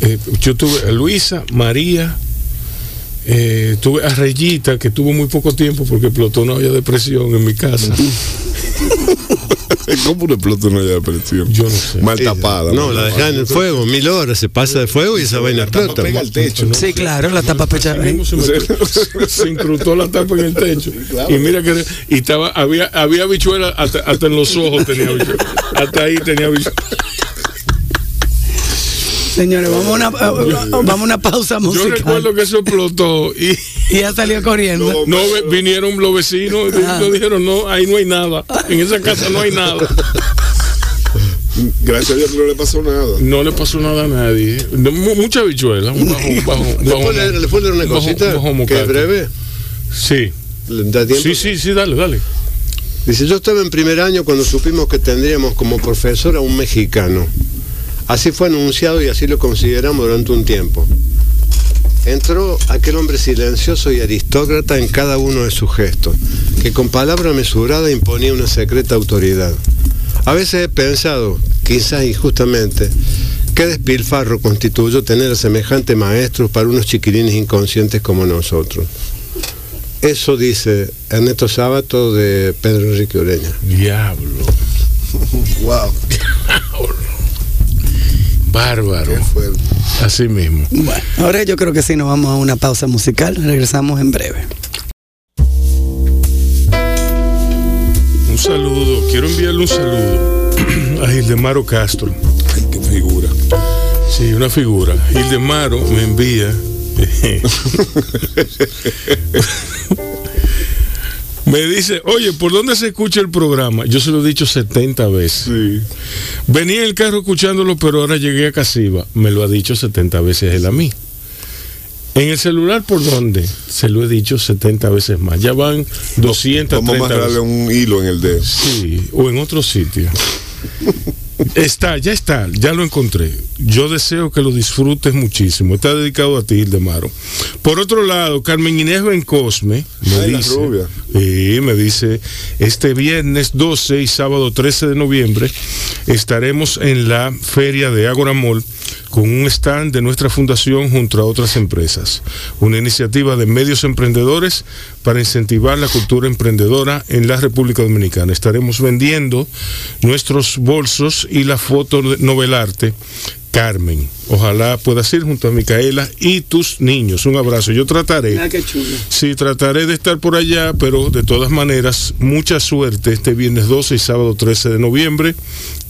eh, yo tuve a Luisa, María, eh, tuve a Reyita, que tuvo muy poco tiempo porque explotó una olla de presión en mi casa. <laughs> ¿Cómo un exploto no haya depresión? Yo no sé. Mal tapada. No, mal la dejan en el fuego, mil horas, se pasa de fuego y esa vaina explota. Pega al techo. Sí, claro, la tapa pecha. Se, incrustó la tapa en el techo. Y mira que y estaba, había, había habichuela hasta, hasta en los ojos tenía habichuela. Hasta ahí tenía habichuela. Señores, vamos a una, eh, vamos a una pausa Yo musical. recuerdo que eso explotó y Y ya salió corriendo. no vinieron los vecinos y Ah. nos dijeron, no, ahí no hay nada. En esa casa no hay nada. Gracias a Dios que no le pasó nada. No le pasó nada a nadie. No, mucha habichuela. un bajo- un <laughs> bajo- un ¿Le puedo leer, le puedo leer una cosita? que es breve. Sí. ¿Le da tiempo? Sí, sí, sí, dale, dale. Dice, yo estaba en primer año cuando supimos que tendríamos como profesor a un mexicano. Así fue anunciado y así lo consideramos durante un tiempo. Entró aquel hombre silencioso y aristócrata en cada uno de sus gestos, que con palabra mesurada imponía una secreta autoridad. A veces he pensado, quizás injustamente, qué despilfarro constituyó tener a semejante maestro para unos chiquilines inconscientes como nosotros. Eso dice Ernesto Sábato de Pedro Enrique Ureña. Diablo. <laughs> Wow. Bárbaro. Fuerte. Así mismo. Bueno, ahora yo creo que sí, nos vamos a una pausa musical. Regresamos en breve. Un saludo, quiero enviarle un saludo <clears throat> a Gildemaro Castro. Ay, qué figura. Sí, una figura. Gildemaro me envía. <laughs> <laughs> me dice, oye, ¿por dónde se escucha el programa? Yo se lo he dicho 70 veces. Sí. Venía en el carro escuchándolo, pero ahora llegué a Casiva. Me lo ha dicho 70 veces él a mí. En el celular, ¿por dónde? Se lo he dicho 70 veces más. Ya van 230 Vamos a veces. un hilo en el dedo. Sí, o en otro sitio. Está, ya está, ya lo encontré. Yo deseo que lo disfrutes muchísimo. Está dedicado a ti, Ildemaro. Por otro lado, Carmen Inés Bencosme me Ay, dice. Sí, me dice, este viernes 12 y sábado 13 de noviembre estaremos en la feria de Agora Mall con un stand de nuestra fundación junto a otras empresas. Una iniciativa de medios emprendedores para incentivar la cultura emprendedora en la República Dominicana. Estaremos vendiendo nuestros bolsos y la foto de novelarte Carmen. Ojalá puedas ir junto a Micaela y tus niños. Un abrazo. Yo trataré. Ah, qué chulo. Sí, trataré de estar por allá, pero de todas maneras, mucha suerte este viernes 12 y sábado 13 de noviembre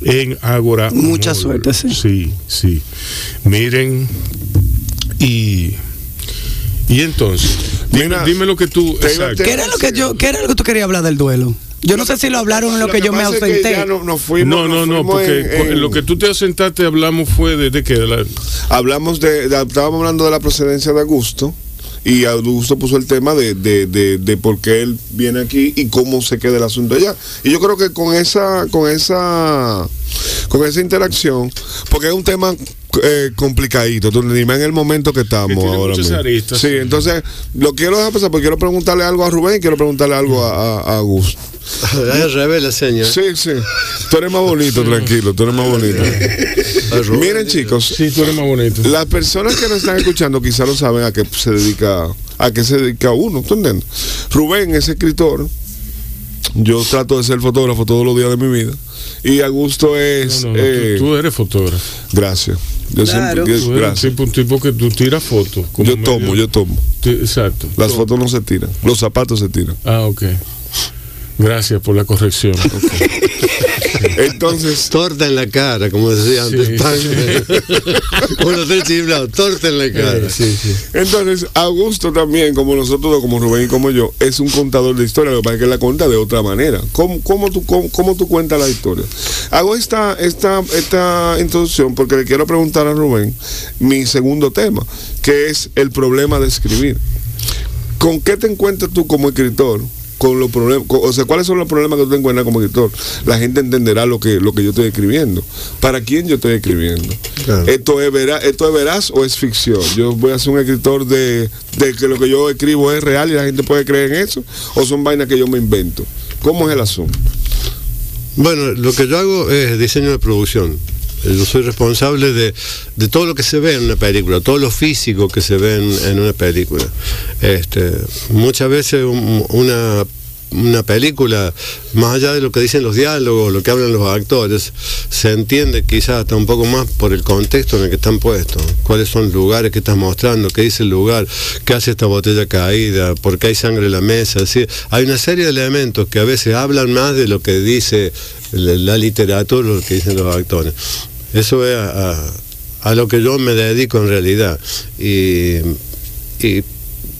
en Ágora. Mucha Mall. suerte, sí. Sí, sí. Miren, y. Y entonces, dime, Mira, dime lo que tú. ¿Qué era lo que yo, qué era lo que tú querías hablar del duelo? Yo no sé si lo hablaron en lo, que, yo me pasa es que ausenté. ya no- nos fuimos- No, no, nos no, fuimos porque en- en- lo que tú te ausentaste hablamos fue de, de que de la- hablamos de, de- estábamos hablando de la procedencia de Augusto y Augusto puso el tema de, de, de, de por qué él viene aquí y cómo se queda el asunto allá. Y yo creo que con esa, con esa, con esa interacción, porque es un tema eh, complicadito, donde ni más en el momento que estamos Que ahora mismo. aristas, sí, sí. entonces lo quiero dejar pasar porque quiero preguntarle algo a Rubén y quiero preguntarle algo a, a- a Augusto. Revela, señor. Sí, sí. Tú eres más bonito, tranquilo, tú eres más bonito. A Rubén, Miren chicos, Sí, tú eres más bonito. las personas que nos están escuchando quizá no saben a qué se dedica, a qué se dedica uno, ¿tú entiendes? Rubén es escritor, yo trato de ser fotógrafo todos los días de mi vida, y Augusto es, No, no, no, eh, tú, tú eres fotógrafo. gracias, yo Claro. siempre, Tú eres un gracias, tipo, un tipo que tú tiras fotos. como yo medio- tomo, yo tomo, Tú- Exacto. las Tú- fotos no se tiran, los zapatos se tiran, Ah, ok. Gracias por la corrección. <laughs> entonces, Torta en la cara, como decía antes. Sí. pan. <laughs> Uno está chiflado, torta en la cara. Eh, sí, sí. entonces Augusto también, como nosotros, dos, como Rubén y como yo, es un contador de historia, lo que pasa es que la cuenta de otra manera. ¿Cómo, cómo, tú, cómo, cómo tú cuentas la historia? Hago esta, esta, esta introducción porque le quiero preguntar a Rubén mi segundo tema, que es el problema de escribir. ¿Con qué te encuentras tú como escritor? Con los problemas, o sea, ¿cuáles son los problemas que tú te encuentras como escritor? La gente entenderá lo que, lo que yo estoy escribiendo. ¿Para quién yo estoy escribiendo? Claro. ¿Esto, es veraz, ¿Esto es veraz o es ficción? ¿Yo voy a ser un escritor de, de que lo que yo escribo es real y la gente puede creer en eso? ¿O son vainas que yo me invento? ¿Cómo es el asunto? Bueno, lo que yo hago es diseño de producción. Eh, Yo soy responsable de, de todo lo que se ve en una película, todo lo físico que se ve en, una película. Este, muchas veces un- una, una película, más allá de lo que dicen los diálogos, lo que hablan los actores, se entiende quizás hasta un poco más por el contexto en el que están puestos. Cuáles son los lugares que estás mostrando, qué dice el lugar, qué hace esta botella caída, por qué hay sangre en la mesa. así. Hay una serie de elementos que a veces hablan más de lo que dice la literatura, lo que dicen los actores. Eso es a, lo que yo me dedico en realidad. Y,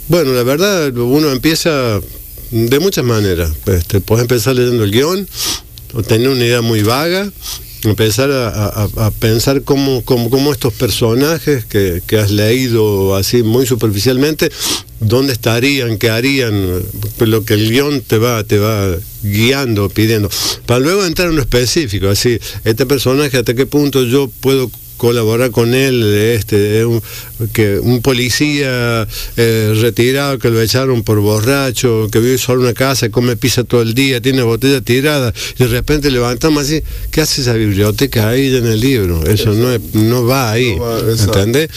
bueno, la verdad, uno empieza de muchas maneras. Este, puedes empezar leyendo el guion, o tener una idea muy vaga, empezar a, pensar cómo, cómo, estos personajes que, que has leído así muy superficialmente, dónde estarían, qué harían, lo que el guion te va, te va guiando, pidiendo, para luego entrar en lo específico, así, este personaje, hasta qué punto yo puedo colaborar con él, este, que un policía eh, retirado que lo echaron por borracho, que vive solo en una casa, come pizza todo el día, tiene botella tirada, y de repente levantamos así, ¿qué hace esa biblioteca ahí en el libro? Eso no, es- no va ahí, No va, exacto. ¿entendés?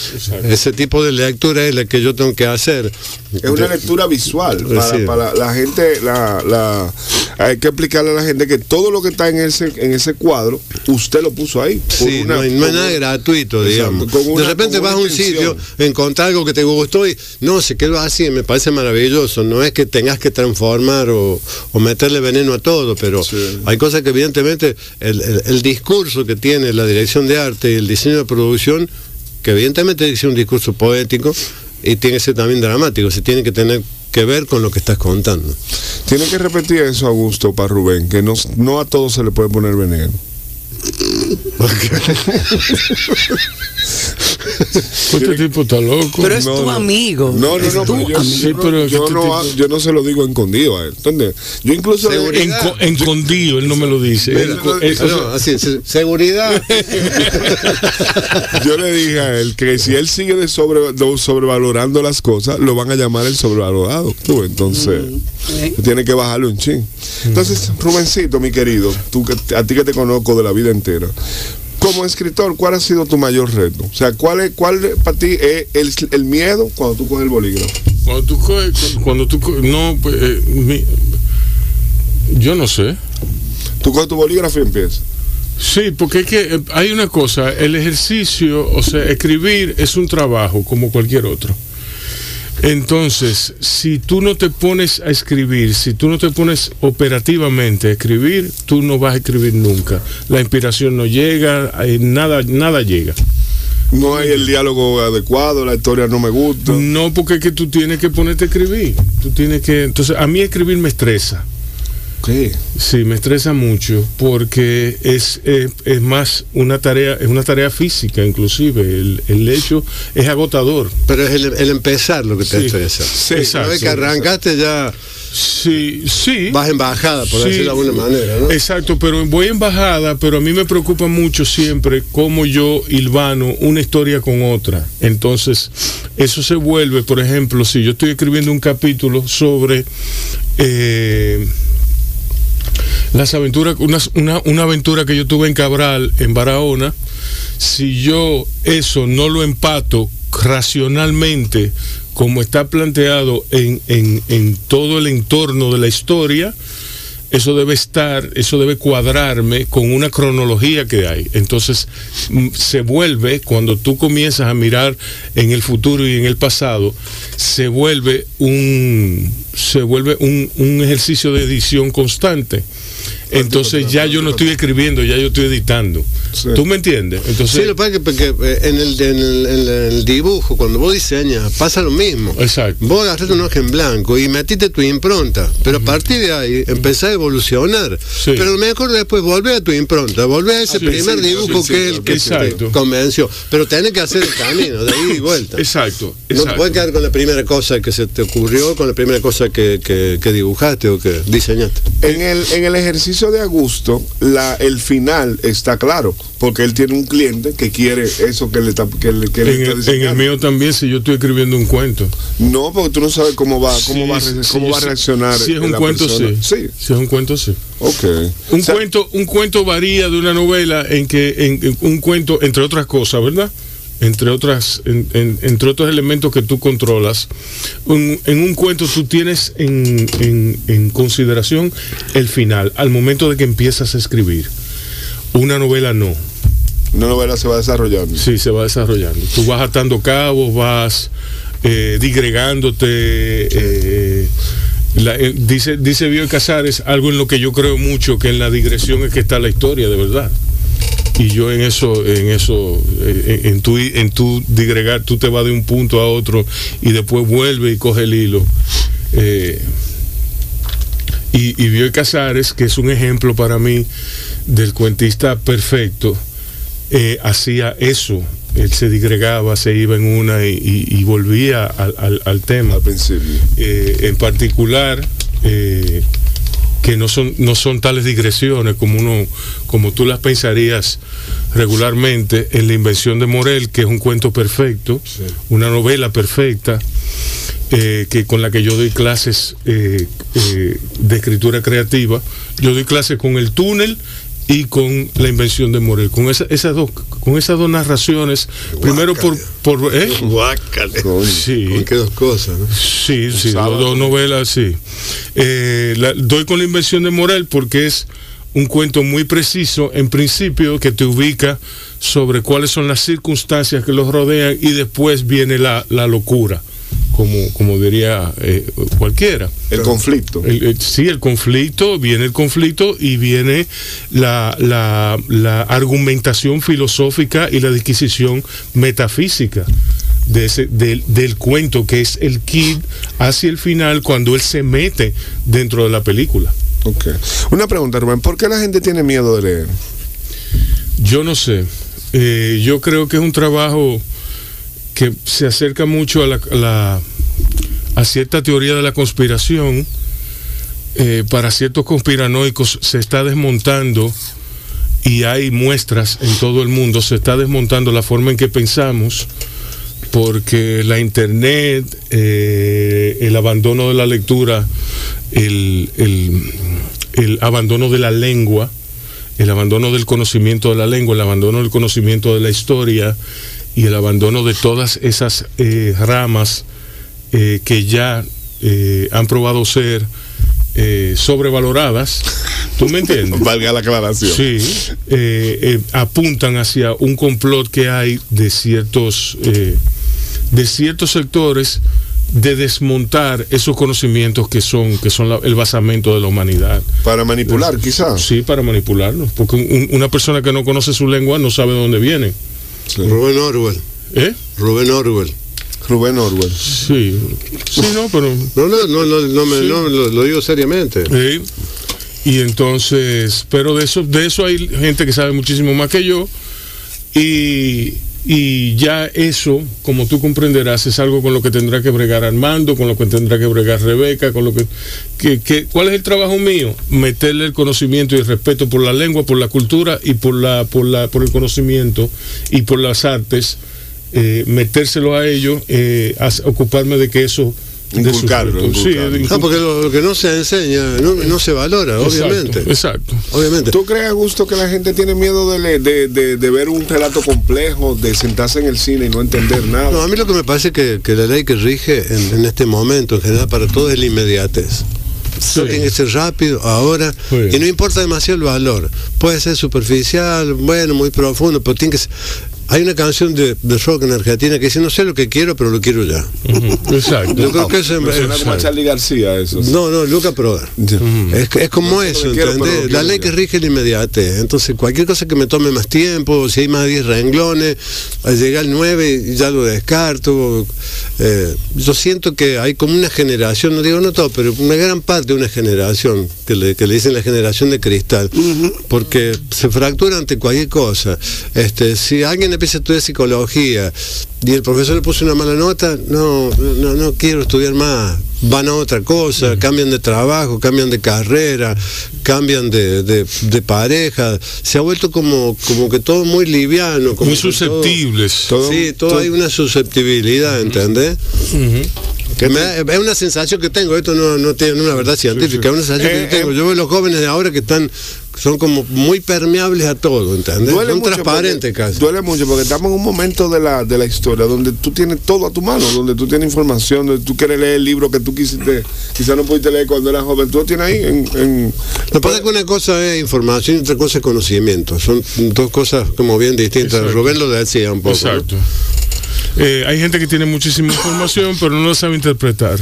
Ese tipo de lectura es la que yo tengo que hacer. Es una lectura visual para, Sí. para la gente, la, la- hay que explicarle a la gente que todo lo que está en ese, en ese cuadro, usted lo puso ahí. Sí, una- no, hay, no hay con nada gratuito, digamos. una- de repente vas a un sitio, encontrar algo que te gustó y no, se quedó así, me parece maravilloso. No es que tengas que transformar o, o meterle veneno a todo, pero Sí. hay cosas que evidentemente el, el- el discurso que tiene la dirección de arte y el diseño de producción, que evidentemente dice un discurso poético y tiene que ser también dramático, se tiene que tener que ver con lo que estás contando. Tiene que repetir eso, Augusto, para Rubén, que no, no a todos se le puede poner veneno. Este tipo está loco. Pero es No, tu no. amigo. No, no, no, pero yo, amigo. Sí, yo no- pero es que yo, este no, tipo- yo no se lo digo escondido a él. ¿Entiendes? Yo incluso... Enco- Encondío, él no me lo dice. Mira, Enco- eso- no, así, se- seguridad. <laughs> Yo le dije a él que si él sigue de sobre, de sobrevalorando las cosas, lo van a llamar el sobrevalorado. Tú, entonces, ¿eh? tiene que bajarle un chin. Entonces, Rubencito, mi querido, tú que, a ti que te conozco de la vida entera, como escritor, ¿cuál ha sido tu mayor reto? O sea, ¿cuál, es, cuál para ti es el, el miedo cuando tú coges el bolígrafo? Cuando tú coges, cuando tú co- no, pues, eh, mi- yo no sé. Tú coges tu bolígrafo y empiezas. Sí, porque es que eh, hay una cosa, el ejercicio, o sea, escribir es un trabajo como cualquier otro. Entonces, si tú no te pones a escribir, si tú no te pones operativamente a escribir, tú no vas a escribir nunca. La inspiración no llega, eh, nada, nada llega. No hay el diálogo adecuado, la historia no me gusta. No, porque es que tú tienes que ponerte a escribir. Tú tienes que. Entonces, a mí escribir me estresa. Sí, me estresa mucho porque es, eh, es más una tarea, es una tarea física inclusive. El, el hecho es agotador. Pero es el, el empezar lo que te Sí. estresa. Sí, Una exacto. vez que arrancaste ya Sí, sí. vas en bajada, por Sí, decirlo de alguna manera, ¿no? Exacto, pero voy en bajada, pero a mí me preocupa mucho siempre cómo yo hilvano una historia con otra. Entonces, eso se vuelve, por ejemplo, si yo estoy escribiendo un capítulo sobre eh, las aventuras, una, una, una aventura que yo tuve en Cabral, en Barahona, si yo eso no lo empato racionalmente como está planteado en, en- en todo el entorno de la historia, eso debe estar, eso debe cuadrarme con una cronología que hay. Entonces mm, se vuelve, cuando tú comienzas a mirar en el futuro y en el pasado, se vuelve un, se vuelve un, un ejercicio de edición constante. Entonces ya yo no estoy escribiendo, ya yo estoy editando. Sí. ¿Tú me entiendes? Entonces, Sí, lo que pasa es que porque, eh, en, el, en, el, en el dibujo, cuando vos diseñas, pasa lo mismo. Exacto. Vos agarraste un hoja en blanco y metiste tu impronta, pero a partir de ahí empezás a evolucionar. Sí. Pero lo mejor después volver a tu impronta, volver a ese primer sí, dibujo sí, que sí, es el que exacto. te convenció. Pero tenés que hacer el camino, de ahí y vuelta. exacto, No te puedes quedar con la primera cosa que se te ocurrió, con la primera cosa que, que- que dibujaste o que diseñaste. En el, en el ejercicio de Augusto, la, el final está claro, porque él tiene un cliente que quiere eso que le está, que le, que le En está el, en el mío también, si yo estoy escribiendo un cuento. No, porque tú no sabes cómo va, cómo Sí, va, sí, cómo va a reaccionar. Si es un la cuento, sí. Sí, Si es un cuento, sí. ok. Un O sea, cuento, un cuento varía de una novela en que, en, en un cuento, entre otras cosas, ¿verdad? Entre otras, en- en- entre otros elementos que tú controlas. Un- en un cuento tú tienes en, consideración el final, al momento de que empiezas a escribir. Una novela no. Una novela se va desarrollando. Sí, se va desarrollando. Tú vas atando cabos, vas eh, digregándote. eh, la- eh, dice, dice Bioy Casares algo en lo que yo creo mucho, que en la digresión es que está la historia, de verdad. Y yo en eso, en eso, eh, en, en tu, en tu digregar, tú te vas de un punto a otro y después vuelve y coge el hilo. Eh, y, y Bioy Casares, que es un ejemplo para mí del cuentista perfecto, eh, hacía eso. Él se digregaba, se iba en una y, y- y volvía al, al- al tema. Al principio. Eh, en particular, eh, que no son, no son tales digresiones como uno, como tú las pensarías regularmente en la invención de Morel, que es un cuento perfecto, una novela perfecta, eh, que con la que yo doy clases eh, eh, de escritura creativa. Yo doy clases con el túnel y con la invención de Morel. Con esa- esas dos, con esas dos narraciones, primero por, por ¿eh? Guácale. Sí. Con qué dos cosas, ¿no? Sí, sí, dos, dos novelas, sí. Eh, la- doy con la invención de Morel porque es un cuento muy preciso, en principio, que te ubica sobre cuáles son las circunstancias que los rodean y después viene la, la locura, como, como diría eh, cualquiera. El conflicto. El- el- sí, el conflicto, viene el conflicto y viene la, la- la argumentación filosófica y la disquisición metafísica de ese, del, del cuento, que es el kid hacia el final cuando él se mete dentro de la película. Ok. Una pregunta, Rubén. ¿Por qué la gente tiene miedo de leer? Yo no sé. Eh, yo creo que es un trabajo que se acerca mucho a, la, a cierta teoría de la conspiración. Eh, para ciertos conspiranoicos se está desmontando y hay muestras en todo el mundo, se está desmontando la forma en que pensamos porque la internet, eh, el abandono de la lectura, el- el abandono de la lengua, el abandono del conocimiento de la lengua, el abandono del conocimiento de la historia y el abandono de todas esas eh, ramas eh, que ya eh, han probado ser eh, sobrevaloradas, ¿tú me entiendes? <laughs> Valga la aclaración. Sí, apuntan hacia un complot que hay de ciertos, de ciertos sectores de desmontar esos conocimientos que son, que son la- el basamento de la humanidad. Para manipular, quizás. Sí, para manipularlos. Porque un- una persona que no conoce su lengua no sabe de dónde viene. Rubén Orwell. ¿Eh? Rubén Orwell. Rubén Orwell. Sí. Sí, no, pero. No, no, no, no, no, me- Sí. no, lo, lo digo seriamente. Sí. Y entonces, pero de eso, de eso hay gente que sabe muchísimo más que yo. Y, y ya eso, como tú comprenderás, es algo con lo que tendrá que bregar Armando, con lo que tendrá que bregar Rebeca, con lo que, que, ¿cuál es el trabajo mío? Meterle el conocimiento y el respeto por la lengua, por la cultura y por la, por la, por el conocimiento y por las artes, eh, metérselo a ellos, eh, ocuparme de que eso Inculcarlo. Sí, inculcarlo. de Ah, porque lo, lo que no se enseña no, no se valora, obviamente. Exacto. Obviamente. ¿Tú crees, Augusto, que la gente tiene miedo de, le- de, de- de ver un relato complejo, de sentarse en el cine y no entender nada? No, a mí lo que me parece que, que la ley que rige en, en este momento, en general, para todo es la inmediatez. Todo tiene que ser rápido, ahora, Sí. y no importa demasiado el valor. Puede ser superficial, bueno, muy profundo, pero tiene que ser... Hay una canción de, de rock en Argentina que dice, no sé lo que quiero, pero lo quiero ya. Exacto. Yo creo que eso es... Suena como Charlie García eso. No, no, Luca Prodan. Es, que- es como No sé eso, quiero, ¿entendés? La ley ya. que rige la inmediatez. Entonces, cualquier cosa que me tome más tiempo, si hay más de 10 renglones, al llegar al 9 ya lo descarto. Eh, yo siento que hay como una generación, no digo no todo, pero una gran parte de una generación, que le, que le dicen la generación de cristal, porque se fractura ante cualquier cosa. Este, si alguien empieza a estudiar psicología y el profesor le puso una mala nota, no, no, no quiero estudiar más. Van a otra cosa, cambian de trabajo, cambian de carrera, cambian de, de- de pareja. Se ha vuelto como, como que todo muy liviano. Como Muy que todo- susceptibles. sí, todo, hay una susceptibilidad, ¿entendés? Que me da- es una sensación que tengo, esto no, no tiene una verdad científica, es una sensación Eh, que yo tengo. eh. Yo veo los jóvenes de ahora que están, son como muy permeables a todo, ¿entendés? Duele son mucho transparentes porque- casi. Duele mucho porque estamos en un momento de la, de la historia donde tú tienes todo a tu mano, donde tú tienes información, donde tú quieres leer el libro que tú quisiste, quizás no pudiste leer cuando eras joven, tú lo tienes ahí en... en- Lo que pasa es que una cosa es información y otra cosa es conocimiento. Son dos cosas como bien distintas. Exacto. Rubén lo decía un poco. ¿no? Exacto. Eh, hay gente que tiene muchísima información, pero no la sabe interpretar.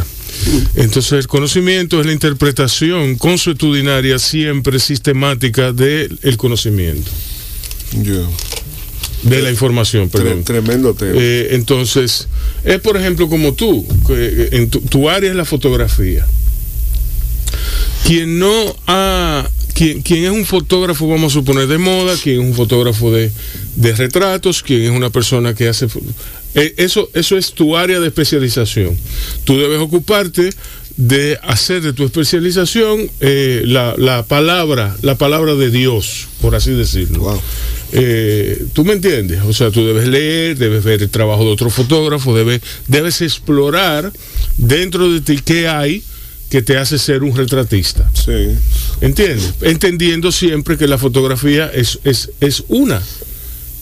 Entonces, el conocimiento es la interpretación consuetudinaria, siempre sistemática del conocimiento, de la información, perdón. tremendo tema. Eh, entonces, es por ejemplo como tú, que eh, en tu, tu área es la fotografía. Quien no ha, quien, quien es un fotógrafo, vamos a suponer, de moda, quien es un fotógrafo de, de retratos, quien es una persona que hace... eh, eso, eso es tu área de especialización. Tú debes ocuparte de hacer de tu especialización eh, la, la palabra, la palabra de Dios, por así decirlo. Wow. Eh, ¿Tú me entiendes? O sea, tú debes leer, debes ver el trabajo de otro fotógrafo, debes, debes explorar dentro de ti qué hay que te hace ser un retratista. Sí. ¿Entiendes? Entendiendo siempre que la fotografía es, es, es una.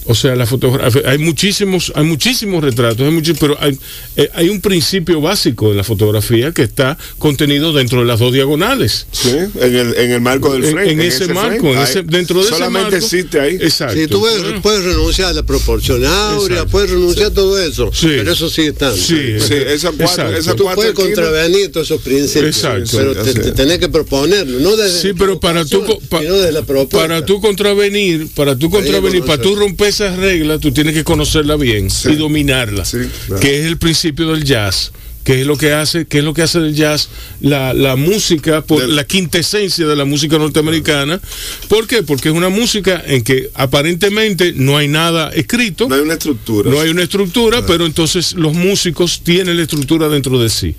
O sea, la fotografía, hay muchísimos, hay muchísimos retratos, hay muchis- pero hay, eh, hay un principio básico en la fotografía que está contenido dentro de las dos diagonales. Sí, en el, en el marco del En, frame. en ese, marco, frame. en ese- dentro de Solamente ese marco. existe ahí. Exacto. Sí, tú puedes, Bueno, puedes renunciar a la proporción áurea, puedes renunciar a todo eso, Sí. pero eso sigue estando. Sí, Sí, esas cuatro, Exacto. esas Tú cuatro puedes contravenir todos esos principios, Exacto. pero Sí, te, tenés que proponerlo, no desde Sí, la pero para tú, pa- sino desde la propuesta. para tú contravenir, para tú contravenir, para tú romper esas reglas, tú tienes que conocerla bien Sí. y dominarla, Sí, claro. que es el principio del jazz. que es lo que hace, que es lo que hace del jazz la, la música, por Del- la quintesencia de la música norteamericana. ¿Por qué? Porque es una música en que aparentemente no hay nada escrito. No hay una estructura. No hay una estructura, pero entonces los músicos tienen la estructura dentro de sí.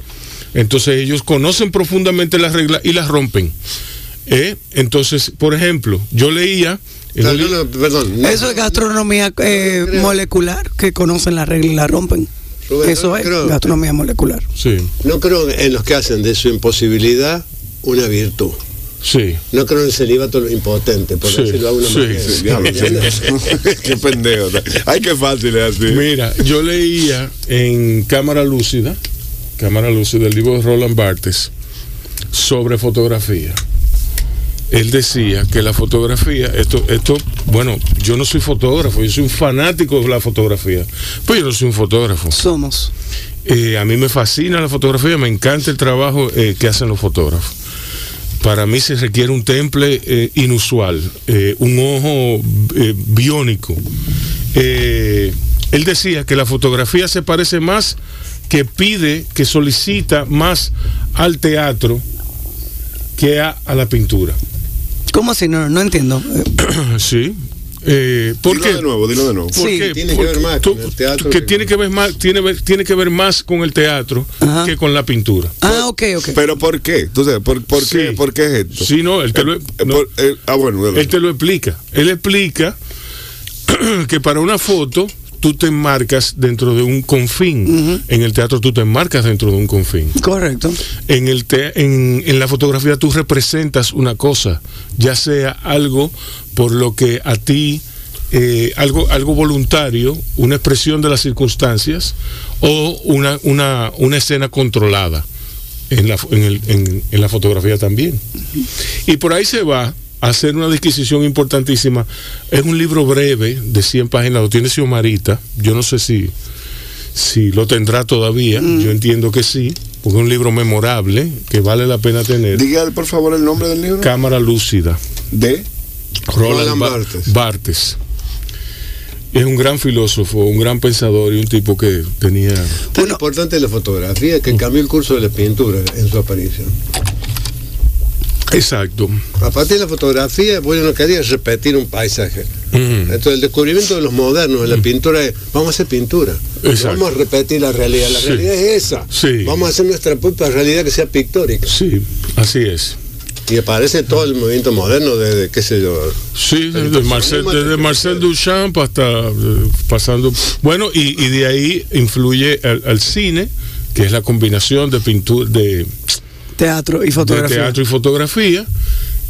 Entonces ellos conocen profundamente las reglas y las rompen. ¿Eh? Entonces, por ejemplo, yo leía... No, no, perdón. Eso es gastronomía eh, molecular, que conocen la regla y la rompen. Rubén, Eso no es creo- gastronomía molecular. Sí, No creo en los que hacen de su imposibilidad una virtud. sí. No creo en el celibato impotente, por Sí, decirlo de alguna sí, manera. sí, <laughs> qué pendejo. Ay, qué fácil es así. Mira, yo leía en Cámara Lúcida, Cámara Lúcida, el libro de Roland Barthes, sobre fotografía. Él decía que la fotografía, esto, esto, bueno, yo no soy fotógrafo, yo soy un fanático de la fotografía, pues yo no soy un fotógrafo. Somos. Eh, a mí me fascina la fotografía, me encanta el trabajo eh, que hacen los fotógrafos. Para mí se requiere un temple eh, inusual, un ojo biónico. Él decía que la fotografía se parece más, que pide, que solicita más al teatro que a, a la pintura. ¿Cómo así? No, no entiendo. <coughs> sí. Eh, ¿Por Dilo qué? de nuevo, dilo de nuevo. ¿Por Sí. qué? Tiene que Porque ver más tú- con el teatro que que tiene con- que ver más, tiene, ver- tiene que ver más con el teatro Ajá. que con la pintura. Ah, ok, ok. Pero ¿por qué? Entonces, ¿por, por qué. ¿por qué es esto? Sí, no, él te lo- Eh, no. por- eh, ah, bueno. Él te lo explica. Él explica <coughs> que para una foto tú te enmarcas dentro de un confín. En el teatro tú te enmarcas dentro de un confín. Correcto. En, el te- en, en la fotografía tú representas una cosa, ya sea algo por lo que a ti, eh, algo, algo voluntario, una expresión de las circunstancias o una, una, una escena controlada en la, en, el- en- en la fotografía también. Y por ahí se va hacer una disquisición importantísima. Es un libro breve de 100 páginas, lo tiene Xiomarita. Yo no sé si, si lo tendrá todavía, yo entiendo que sí, porque es un libro memorable que vale la pena tener. Diga, por favor, el nombre del libro. Cámara lúcida. de. Roland Roland Ba- Barthes. Barthes. Es un gran filósofo, un gran pensador y un tipo que tenía... Tan importante la fotografía que cambió el curso de la pintura en su aparición. Exacto. A partir de la fotografía, bueno, no quería repetir un paisaje. Ujú. Entonces, el descubrimiento de los modernos en la pintura es, vamos a hacer pintura. Mm. Vamos a repetir la realidad. La Sí. realidad es esa. Sí. Vamos a hacer nuestra propia realidad que sea pictórica. Sí, así es. Y aparece todo el movimiento moderno desde, qué sé yo, Sí, desde Marcel, ¿cómo desde Marcel Duchamp hasta eh, pasando. Bueno, y, y de ahí influye al, al cine, que es la combinación de pintura, de, Teatro y de fotografía. teatro y fotografía.